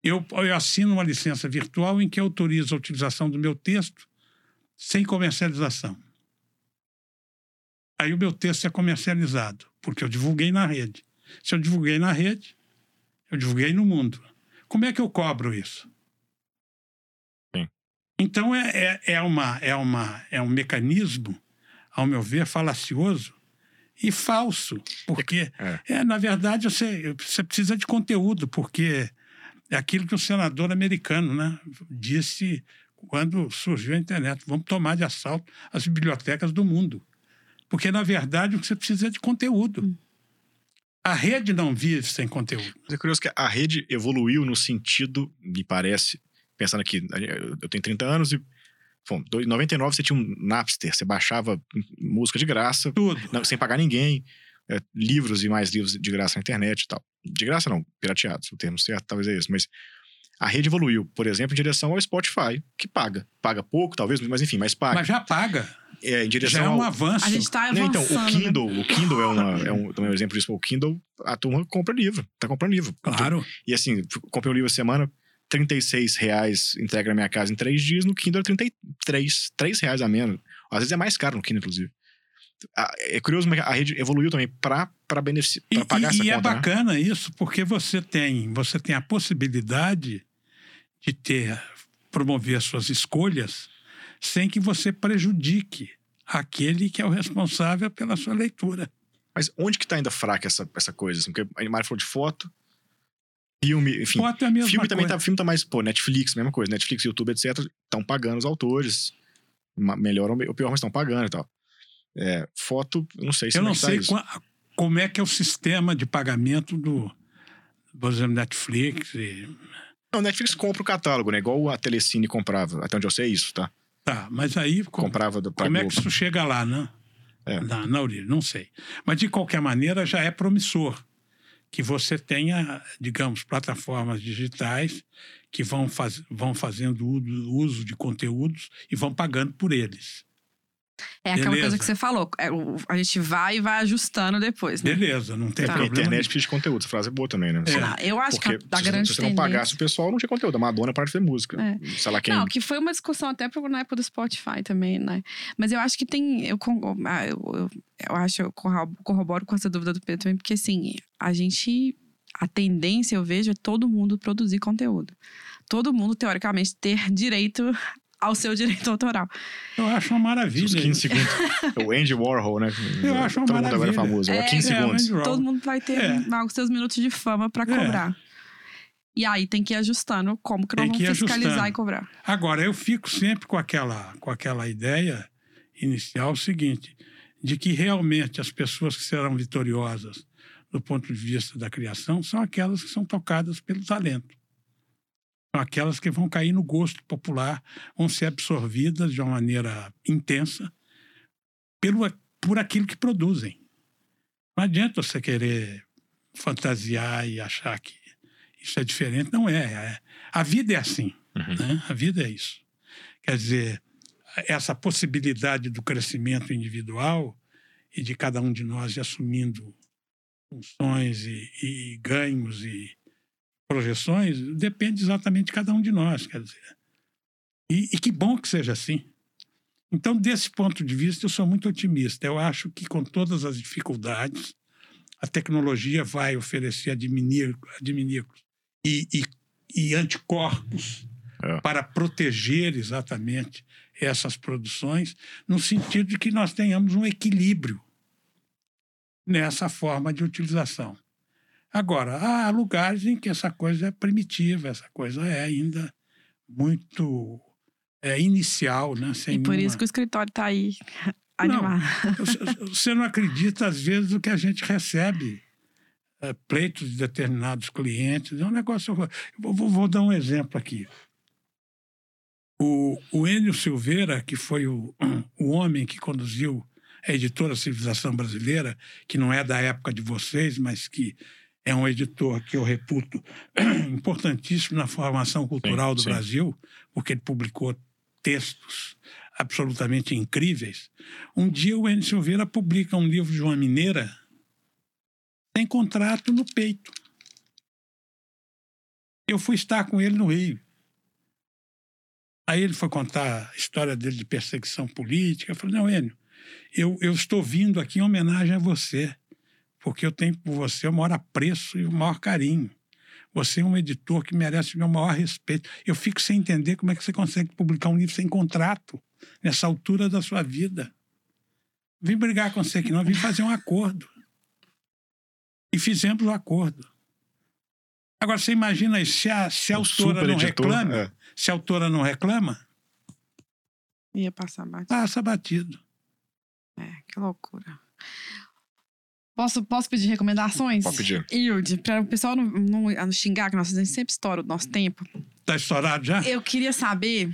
Eu, eu assino uma licença virtual em que autorizo a utilização do meu texto sem comercialização. Aí o meu texto é comercializado, porque eu divulguei na rede. Se eu divulguei na rede, eu divulguei no mundo. Como é que eu cobro isso? Sim. Então é, é, é, uma, é, uma, é um mecanismo, ao meu ver, falacioso e falso, porque, é. é. na verdade, você, você precisa de conteúdo, porque é aquilo que o senador americano né, disse quando surgiu a internet: vamos tomar de assalto as bibliotecas do mundo. Porque, na verdade, o que você precisa é de conteúdo. Hum. A rede não vive sem conteúdo. É curioso que a rede evoluiu no sentido, me parece, pensando aqui, eu tenho 30 anos e Bom, em 99 você tinha um Napster, você baixava música de graça, Tudo. Não, sem pagar ninguém, é, livros e mais livros de graça na internet e tal. De graça não, pirateados, o termo certo talvez é esse, mas a rede evoluiu, por exemplo, em direção ao Spotify, que paga. Paga pouco, talvez, mas enfim, mas paga. Mas já paga. É, em direção já é um ao... avanço. A gente tá avançando. Não, então, o né? Kindle, né? o Kindle é, uma, é um, um exemplo disso. O Kindle, a turma compra livro, tá comprando livro. Claro. E assim, comprei um livro semana, 36 reais entrega na minha casa em três dias, no Kindle é 33, 3 reais a menos. Às vezes é mais caro no Kindle, inclusive. É curioso, mas a rede evoluiu também para beneficiar, para pagar e, essa e conta. E é bacana né? isso, porque você tem, você tem a possibilidade de ter, promover as suas escolhas sem que você prejudique aquele que é o responsável pela sua leitura. Mas onde que está ainda fraca essa, essa coisa? Assim? Porque a Mari falou de foto, filme, enfim. Foto é a mesma filme coisa. também tá, filme tá mais, pô, Netflix, mesma coisa. Netflix, YouTube, etc. Estão pagando os autores. Melhor ou pior, mas estão pagando e tal. É, foto, não sei se Eu não tá sei isso. como é que é o sistema de pagamento do, por exemplo, Netflix. E... Não, Netflix compra o catálogo, né? Igual a Telecine comprava. Até onde eu sei é isso, tá? Tá, mas aí. Comprava do, Como é que isso chega lá, né? É. Na, na origem, não sei. Mas de qualquer maneira já é promissor que você tenha, digamos, plataformas digitais que vão, faz, vão fazendo uso de conteúdos e vão pagando por eles. É aquela Beleza. coisa que você falou. É, a gente vai e vai ajustando depois, né? Beleza, não tem é, problema. A internet precisa de conteúdo. Essa frase é boa também, né? É. Não, eu acho Porque que a, a grande se você não pagasse o pessoal, não tinha conteúdo. A Madonna para de música. É. Sei lá quem... Não, que foi uma discussão até na época do Spotify também, né? Mas eu acho que tem... Eu, ah, eu, eu, eu acho, eu corroboro com essa dúvida do Pedro também, porque assim, a gente... A tendência, eu vejo, é todo mundo produzir conteúdo. Todo mundo, teoricamente, ter direito ao seu direito autoral. Eu acho uma maravilha. Os 15 segundos. o Andy Warhol, né? Eu acho uma Todo maravilha. mundo agora é famoso. É, 15 é, segundos. Todo mundo vai ter É. os seus minutos de fama para cobrar. E aí tem que ir ajustando como que nós vamos fiscalizar ajustando. e cobrar. Agora, eu fico sempre com aquela, com aquela ideia inicial o seguinte, de que realmente as pessoas que serão vitoriosas do ponto de vista da criação são aquelas que são tocadas pelo talento. São aquelas que vão cair no gosto popular, vão ser absorvidas de uma maneira intensa pelo, por aquilo que produzem. Não adianta você querer fantasiar e achar que isso é diferente. Não é. é. A vida é assim. Uhum. Né? A vida é isso. Quer dizer, essa possibilidade do crescimento individual e de cada um de nós assumindo funções e, e, ganhos e projeções depende exatamente de cada um de nós, quer dizer. E, e que bom que seja assim. Então, desse ponto de vista, eu sou muito otimista. Eu acho que, com todas as dificuldades, a tecnologia vai oferecer adminículos e, e, e anticorpos é. para proteger exatamente essas produções, no sentido de que nós tenhamos um equilíbrio nessa forma de utilização. Agora, há lugares em que essa coisa é primitiva, essa coisa é ainda muito é, inicial, né? Sem e por isso que o escritório está aí animado. Não, você não acredita, às vezes, o que a gente recebe. É, pleitos de determinados clientes. É um negócio. Eu vou, vou dar um exemplo aqui. O, o Enio Silveira, que foi o, o homem que conduziu a editora Civilização Brasileira, que não é da época de vocês, mas que é um editor que eu reputo importantíssimo na formação cultural sim, do sim. Brasil, porque ele publicou textos absolutamente incríveis. Um dia o Enio Silveira publica um livro de uma mineira sem contrato no peito. Eu fui estar com ele no Rio. Aí ele foi contar a história dele de perseguição política. Eu falei, não, Enio, eu, eu estou vindo aqui em homenagem a você, porque eu tenho por você o maior apreço e o maior carinho. Você é um editor que merece o meu maior respeito. Eu fico sem entender como é que você consegue publicar um livro sem contrato, nessa altura da sua vida. Vim brigar com você aqui, não, vim fazer um acordo. E fizemos o um acordo. Agora, você imagina aí, se a, se a autora não editor, reclama, é. se a autora não reclama... Ia passar batido. Passa batido. É, que loucura. Posso, posso pedir recomendações? Pode pedir. Ilde, para o pessoal não, não, xingar, que nós fazemos sempre estoura o nosso tempo. Tá estourado já? Eu queria saber,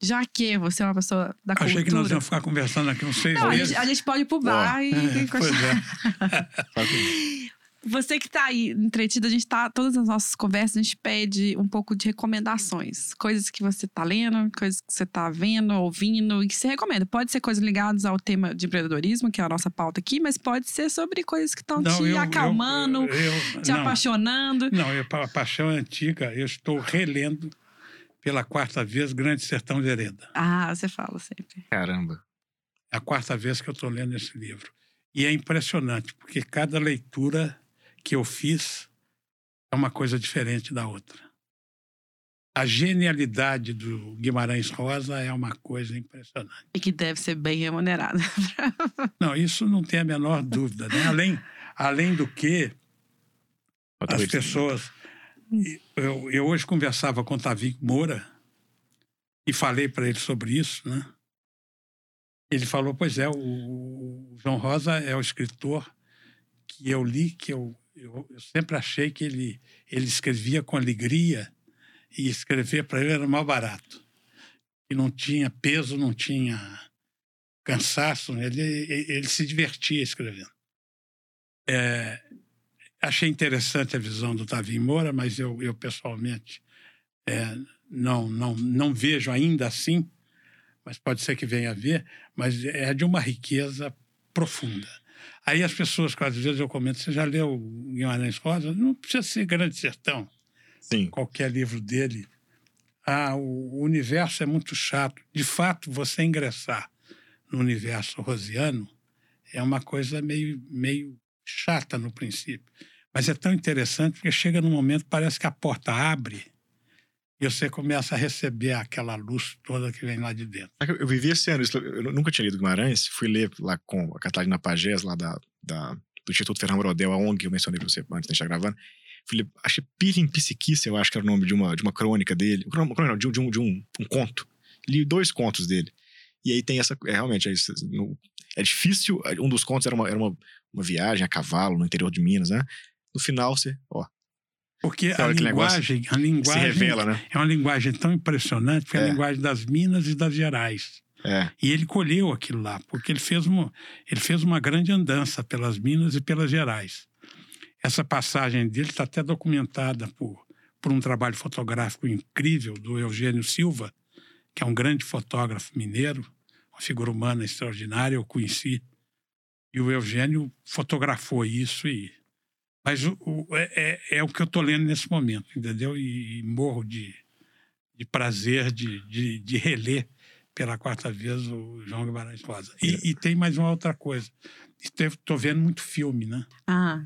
já que você é uma pessoa da Achei cultura... Achei que nós íamos ficar conversando aqui uns seis não, meses. A gente, a gente pode ir pro bar e... É, pois é. Você que está aí entretido, a gente tá. Todas as nossas conversas, a gente pede um pouco de recomendações. Coisas que você está lendo, coisas que você está vendo, ouvindo, e que você recomenda. Pode ser coisas ligadas ao tema de empreendedorismo, que é a nossa pauta aqui, mas pode ser sobre coisas que estão te eu, acalmando, eu, eu, te não, apaixonando. Não, eu, a paixão é antiga, eu estou relendo pela quarta vez Grande Sertão de Hereda. Ah, você fala sempre. Caramba. É a quarta vez que eu estou lendo esse livro. E é impressionante, porque cada leitura que eu fiz é uma coisa diferente da outra. A genialidade do Guimarães Rosa é uma coisa impressionante. E que deve ser bem remunerada. não, isso não tem a menor dúvida. Né? Além, além do que, as pessoas. Eu, eu hoje conversava com o Tavico Moura e falei para ele sobre isso, né? Ele falou: Pois é, o João Rosa é o escritor que eu li, que eu eu, eu sempre achei que ele, ele escrevia com alegria e escrever para ele era mais barato. E não tinha peso, não tinha cansaço, ele, ele se divertia escrevendo. É, achei interessante a visão do Davi Moura, mas eu, eu pessoalmente é, não, não, não vejo ainda assim, mas pode ser que venha a ver, mas é de uma riqueza profunda. Aí as pessoas, às vezes eu comento, você já leu Guimarães Rosa? Não precisa ser Grande Sertão. Sim. Qualquer livro dele. Ah, o universo é muito chato. De fato, você ingressar no universo rosiano é uma coisa meio, meio chata no princípio. Mas é tão interessante porque chega num momento parece que a porta abre e você começa a receber aquela luz toda que vem lá de dentro. Eu vivi esse ano, eu nunca tinha lido Guimarães, fui ler lá com a Catarina Pagés, lá da, da, do Instituto Fernando Brodel, a ONG que eu mencionei pra você antes de estar gravando. Fui ler, achei Pirim Psiquice, eu acho que era o nome de uma, de uma crônica dele, não, de, um, de, um, de um, um conto. Li dois contos dele. E aí tem essa. É, realmente, é, isso, no, é difícil. Um dos contos era, uma, era uma, uma viagem a cavalo no interior de Minas, né? No final, você. Ó, porque a linguagem, a linguagem revela, né? é uma linguagem tão impressionante, porque é, é a linguagem das Minas e das Gerais. É. E ele colheu aquilo lá, porque ele fez, uma, ele fez uma grande andança pelas Minas e pelas Gerais. Essa passagem dele está até documentada por, por um trabalho fotográfico incrível do Eugênio Silva, que é um grande fotógrafo mineiro, uma figura humana extraordinária, eu conheci. E o Eugênio fotografou isso e mas o, o é, é, é, o que eu estou lendo nesse momento, entendeu? E, e morro de, de prazer de, de, de, reler pela quarta vez o João Guimarães Rosa. E, e tem mais uma outra coisa. Estou vendo muito filme, né? Ah.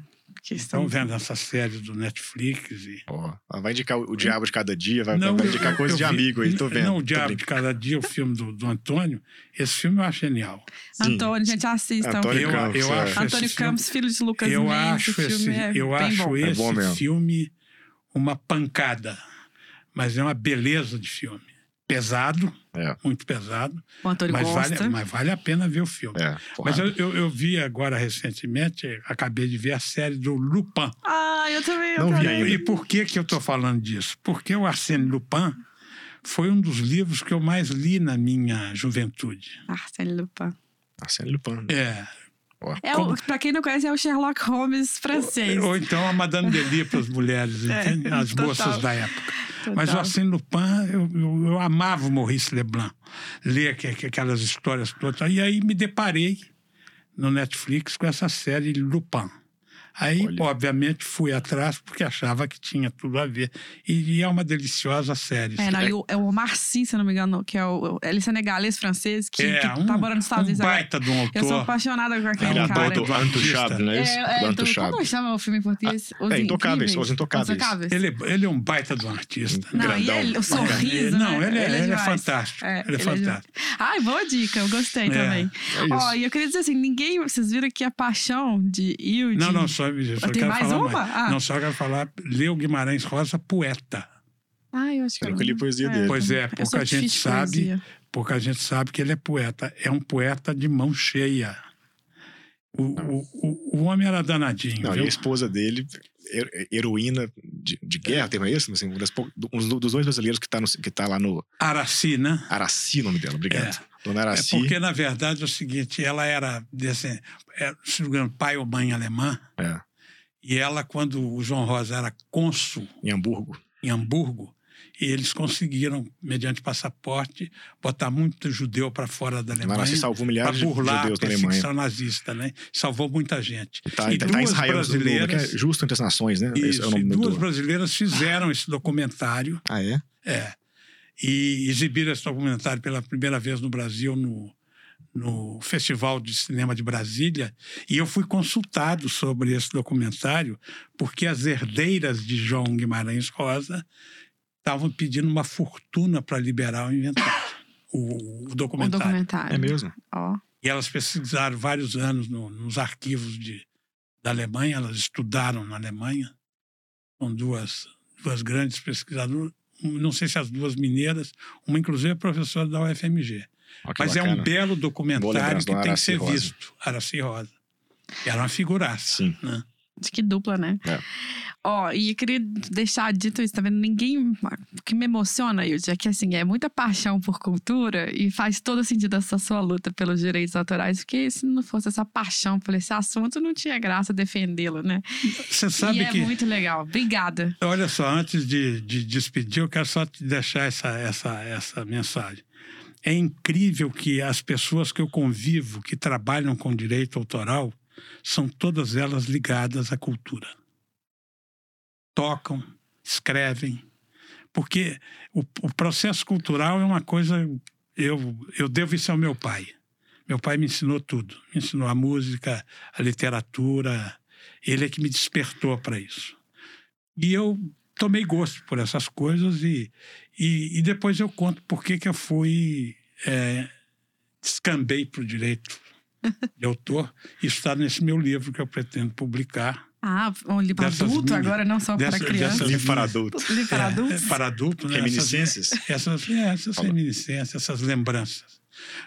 Estão vendo essa série do Netflix. E... Oh, vai indicar o, Diabo de Cada Dia, vai, não, vai indicar coisa de vi, amigo aí, tô vendo. Não, o Diabo de Cada Dia, o filme do, do Antônio, esse filme eu acho genial. Sim. Antônio, gente, assista. Antônio eu, Campos, eu é. acho Antônio Campos, filho de Lucas eu Mendes, acho esse, é Eu acho bom. esse é filme uma pancada, mas é uma beleza de filme pesado, é. muito pesado. O Antônio mas gosta. vale, mas vale a pena ver o filme. É, mas eu, eu, eu, vi agora recentemente, acabei de ver a série do Lupin. Ah, eu também. Eu Não vi ainda. E por que, que eu estou falando disso? Porque o Arsène Lupin foi um dos livros que eu mais li na minha juventude. Arsène Lupin. Arsène Lupin. É, é o, pra quem não conhece, é o Sherlock Holmes francês. Ou, ou então a Madame Delia para as mulheres, é, as total. moças da época. Total. Mas o Arsène Lupin, eu, eu, eu, amava o Maurice Leblanc, ler aquelas histórias todas. E aí me deparei no Netflix com essa série Lupin. Aí, Olha. obviamente, fui atrás porque achava que tinha tudo a ver. E, e é uma deliciosa série. É, não, é. o, é o se não me engano, que é o. Ele é senegalês francês, que, é, que um, tá morando nos Estados Unidos. Um baita agora. de um autor. Eu sou apaixonada com aquele é, cara. Do, do Antuchab, não é isso? É, é, do Antuchab. Como chama o filme em português? Ah, é, Intocáveis, Os Intocáveis. intocáveis. Ele, ele é um baita de um artista. Não, grandão. e ele, o sorriso, Não, né? ele, é, ele, ele é fantástico. ele é fantástico. Ai, boa dica, eu gostei também. Ó, e eu queria dizer assim, ninguém... Vocês viram que a paixão de Hilde... Não, não, só, só Tem mais falar uma? Mais. Ah. Não, só quero falar, leu Guimarães Rosa, poeta. Ah, eu acho que eu li poesia dele. Pois é, pouca gente sabe, pouca gente sabe que ele é poeta. É um poeta de mão cheia. O, o, o, o homem era danadinho. Não, viu? e a esposa dele, heroína de, de guerra, tem isso? Assim, um, das, um dos dois brasileiros que está tá lá no. Araci, né? Araci, o nome dela, obrigado. É. Dona Araci. É porque, na verdade, é o seguinte: ela era, era se não me engano, pai ou mãe alemã. É. E ela, quando o João Rosa era cônsul em Hamburgo, em Hamburgo eles conseguiram, mediante passaporte, botar muito judeu para fora da Alemanha. Mas salvou milhares de judeus da Alemanha. nazista, né? Salvou muita gente. Tá, e tá, duas tá brasileiras... É justo entre as nações, né? Isso, é o nome e duas do... brasileiras fizeram esse documentário. Ah, é? É. E exibiram esse documentário pela primeira vez no Brasil no, no Festival de Cinema de Brasília e eu fui consultado sobre esse documentário porque as herdeiras de João Guimarães Rosa estavam pedindo uma fortuna para liberar o inventário, o, o, documentário. O documentário. É mesmo? Oh. E elas pesquisaram vários anos no, nos arquivos de, da Alemanha, elas estudaram na Alemanha, são duas, duas grandes pesquisadoras, não sei se as duas mineiras, uma inclusive é professora da UFMG. Oh, Mas bacana. é um belo documentário que tem que ser Rosa. visto. Araci Rosa. Era uma figuraça. Sim. Né? De que dupla, né? É. Ó, e eu queria deixar dito isso, tá vendo? Ninguém. O que me emociona, Yudi, é que assim, é muita paixão por cultura e faz todo sentido essa sua luta pelos direitos autorais, porque se não fosse essa paixão por esse assunto, não tinha graça defendê-lo, né? Você sabe e é que. muito legal. Obrigada. Olha só, antes de, de despedir, eu quero só te deixar essa, essa, essa mensagem. É incrível que as pessoas que eu convivo, que trabalham com direito autoral, são todas elas ligadas à cultura. Tocam, escrevem, porque o, o, processo cultural é uma coisa. Eu, eu devo isso ao meu pai. Meu pai me ensinou tudo. Me ensinou a música, a literatura. Ele é que me despertou para isso. E eu tomei gosto por essas coisas e, e, e depois eu conto por que, que eu fui. É, descambei para o direito de autor. Está nesse meu livro que eu pretendo publicar. Ah, um livro adulto mini, agora, não só dessa, para criança. Livro para adulto. Livro para adulto. É, é, para adulto, né? Reminiscências? Essas, essas, é, essas reminiscências, essas lembranças.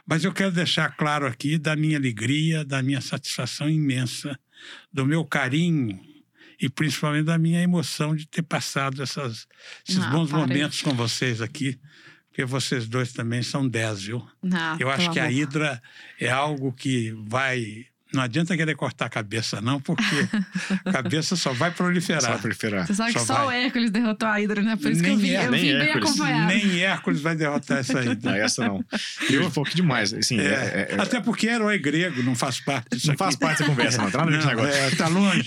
Mas eu quero deixar claro aqui da minha alegria, da minha satisfação imensa, do meu carinho e principalmente da minha emoção de ter passado essas, esses Ah, bons parei. momentos com vocês aqui. Porque vocês dois também são dez, viu? Não, Eu acho que a. Hidra é algo que vai Não adianta querer cortar a cabeça, não, porque a cabeça só vai proliferar. Só vai proliferar. Você sabe só que só vai. o Hércules derrotou a Hidra, né? Por isso nem que eu vim, é, eu vim bem Hércules. acompanhado. Nem Hércules vai derrotar essa Hidra. Não, essa não. Eu pouco demais. Assim, é, é, é, Até porque herói grego não faz parte disso Não aqui. faz parte dessa conversa, não. Tá no não, negócio. É, tá longe.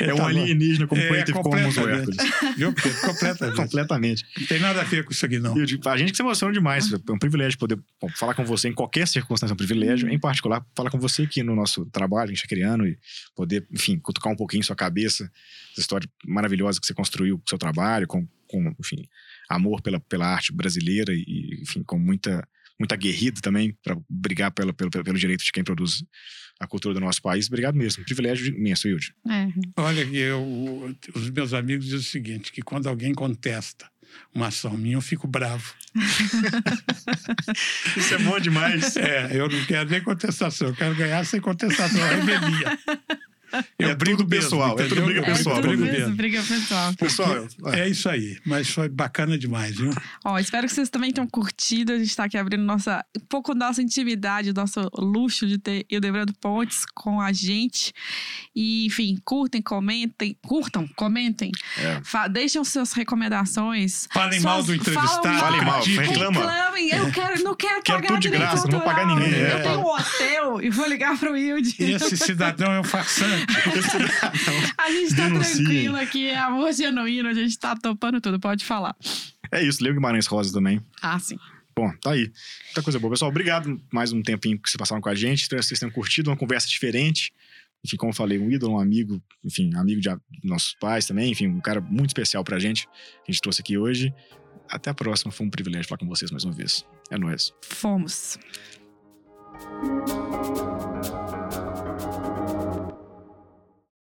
É, um tá alienígena como foi e como o Hércules. Viu, Pedro? Completamente. Completamente. Não tem nada a ver com isso aqui, não. Eu, a gente que se emociona demais. É um privilégio poder falar com você em qualquer circunstância, é um privilégio. Em particular, falar com você aqui no nosso trabalho, a gente está criando e poder, enfim, cutucar um pouquinho sua cabeça, essa história maravilhosa que você construiu com o seu trabalho, com, com enfim, amor pela, pela arte brasileira e, enfim, com muita, muita guerrida também para brigar pela, pelo, pelo direito de quem produz a cultura do nosso país. Obrigado mesmo. Privilégio imenso, Yudi. É. Olha, eu, os meus amigos dizem o seguinte, que quando alguém contesta uma ação minha, eu fico bravo. Isso é bom demais. É, eu não quero nem contestação, eu quero ganhar sem contestação, é revelia. Eu é brigo pessoal, é tudo briga pessoal. É tudo mesmo, briga pessoal. Pessoal, é isso aí. Mas foi bacana demais, viu? Ó, espero que vocês também tenham curtido. A gente está aqui abrindo nossa, um pouco da nossa intimidade, nosso luxo de ter Hildebrando Pontes com a gente. E, enfim, curtem, comentem. Curtam, comentem. É. deixem suas recomendações. Falem mal do entrevistado. Falem mal, reclama. Reclamem. Eu quero, não quero, quero pagar tudo de graça, não vou pagar ninguém. Eu tenho um hotel e vou ligar para o Hilde. Esse cidadão é um farsante. a gente tá Denunciem. tranquilo aqui, é amor genuíno, a gente tá topando tudo, pode falar. É isso, Leo Guimarães Rosa também. Ah, sim. Bom, tá aí. Muita coisa boa. Pessoal, obrigado mais um tempinho que vocês passaram com a gente. Espero que vocês tenham curtido uma conversa diferente. Enfim, como eu falei, um ídolo, um amigo, enfim, amigo de nossos pais também, enfim, um cara muito especial pra gente, que a gente trouxe aqui hoje. Até a próxima, foi um privilégio falar com vocês mais uma vez. É nóis. Fomos.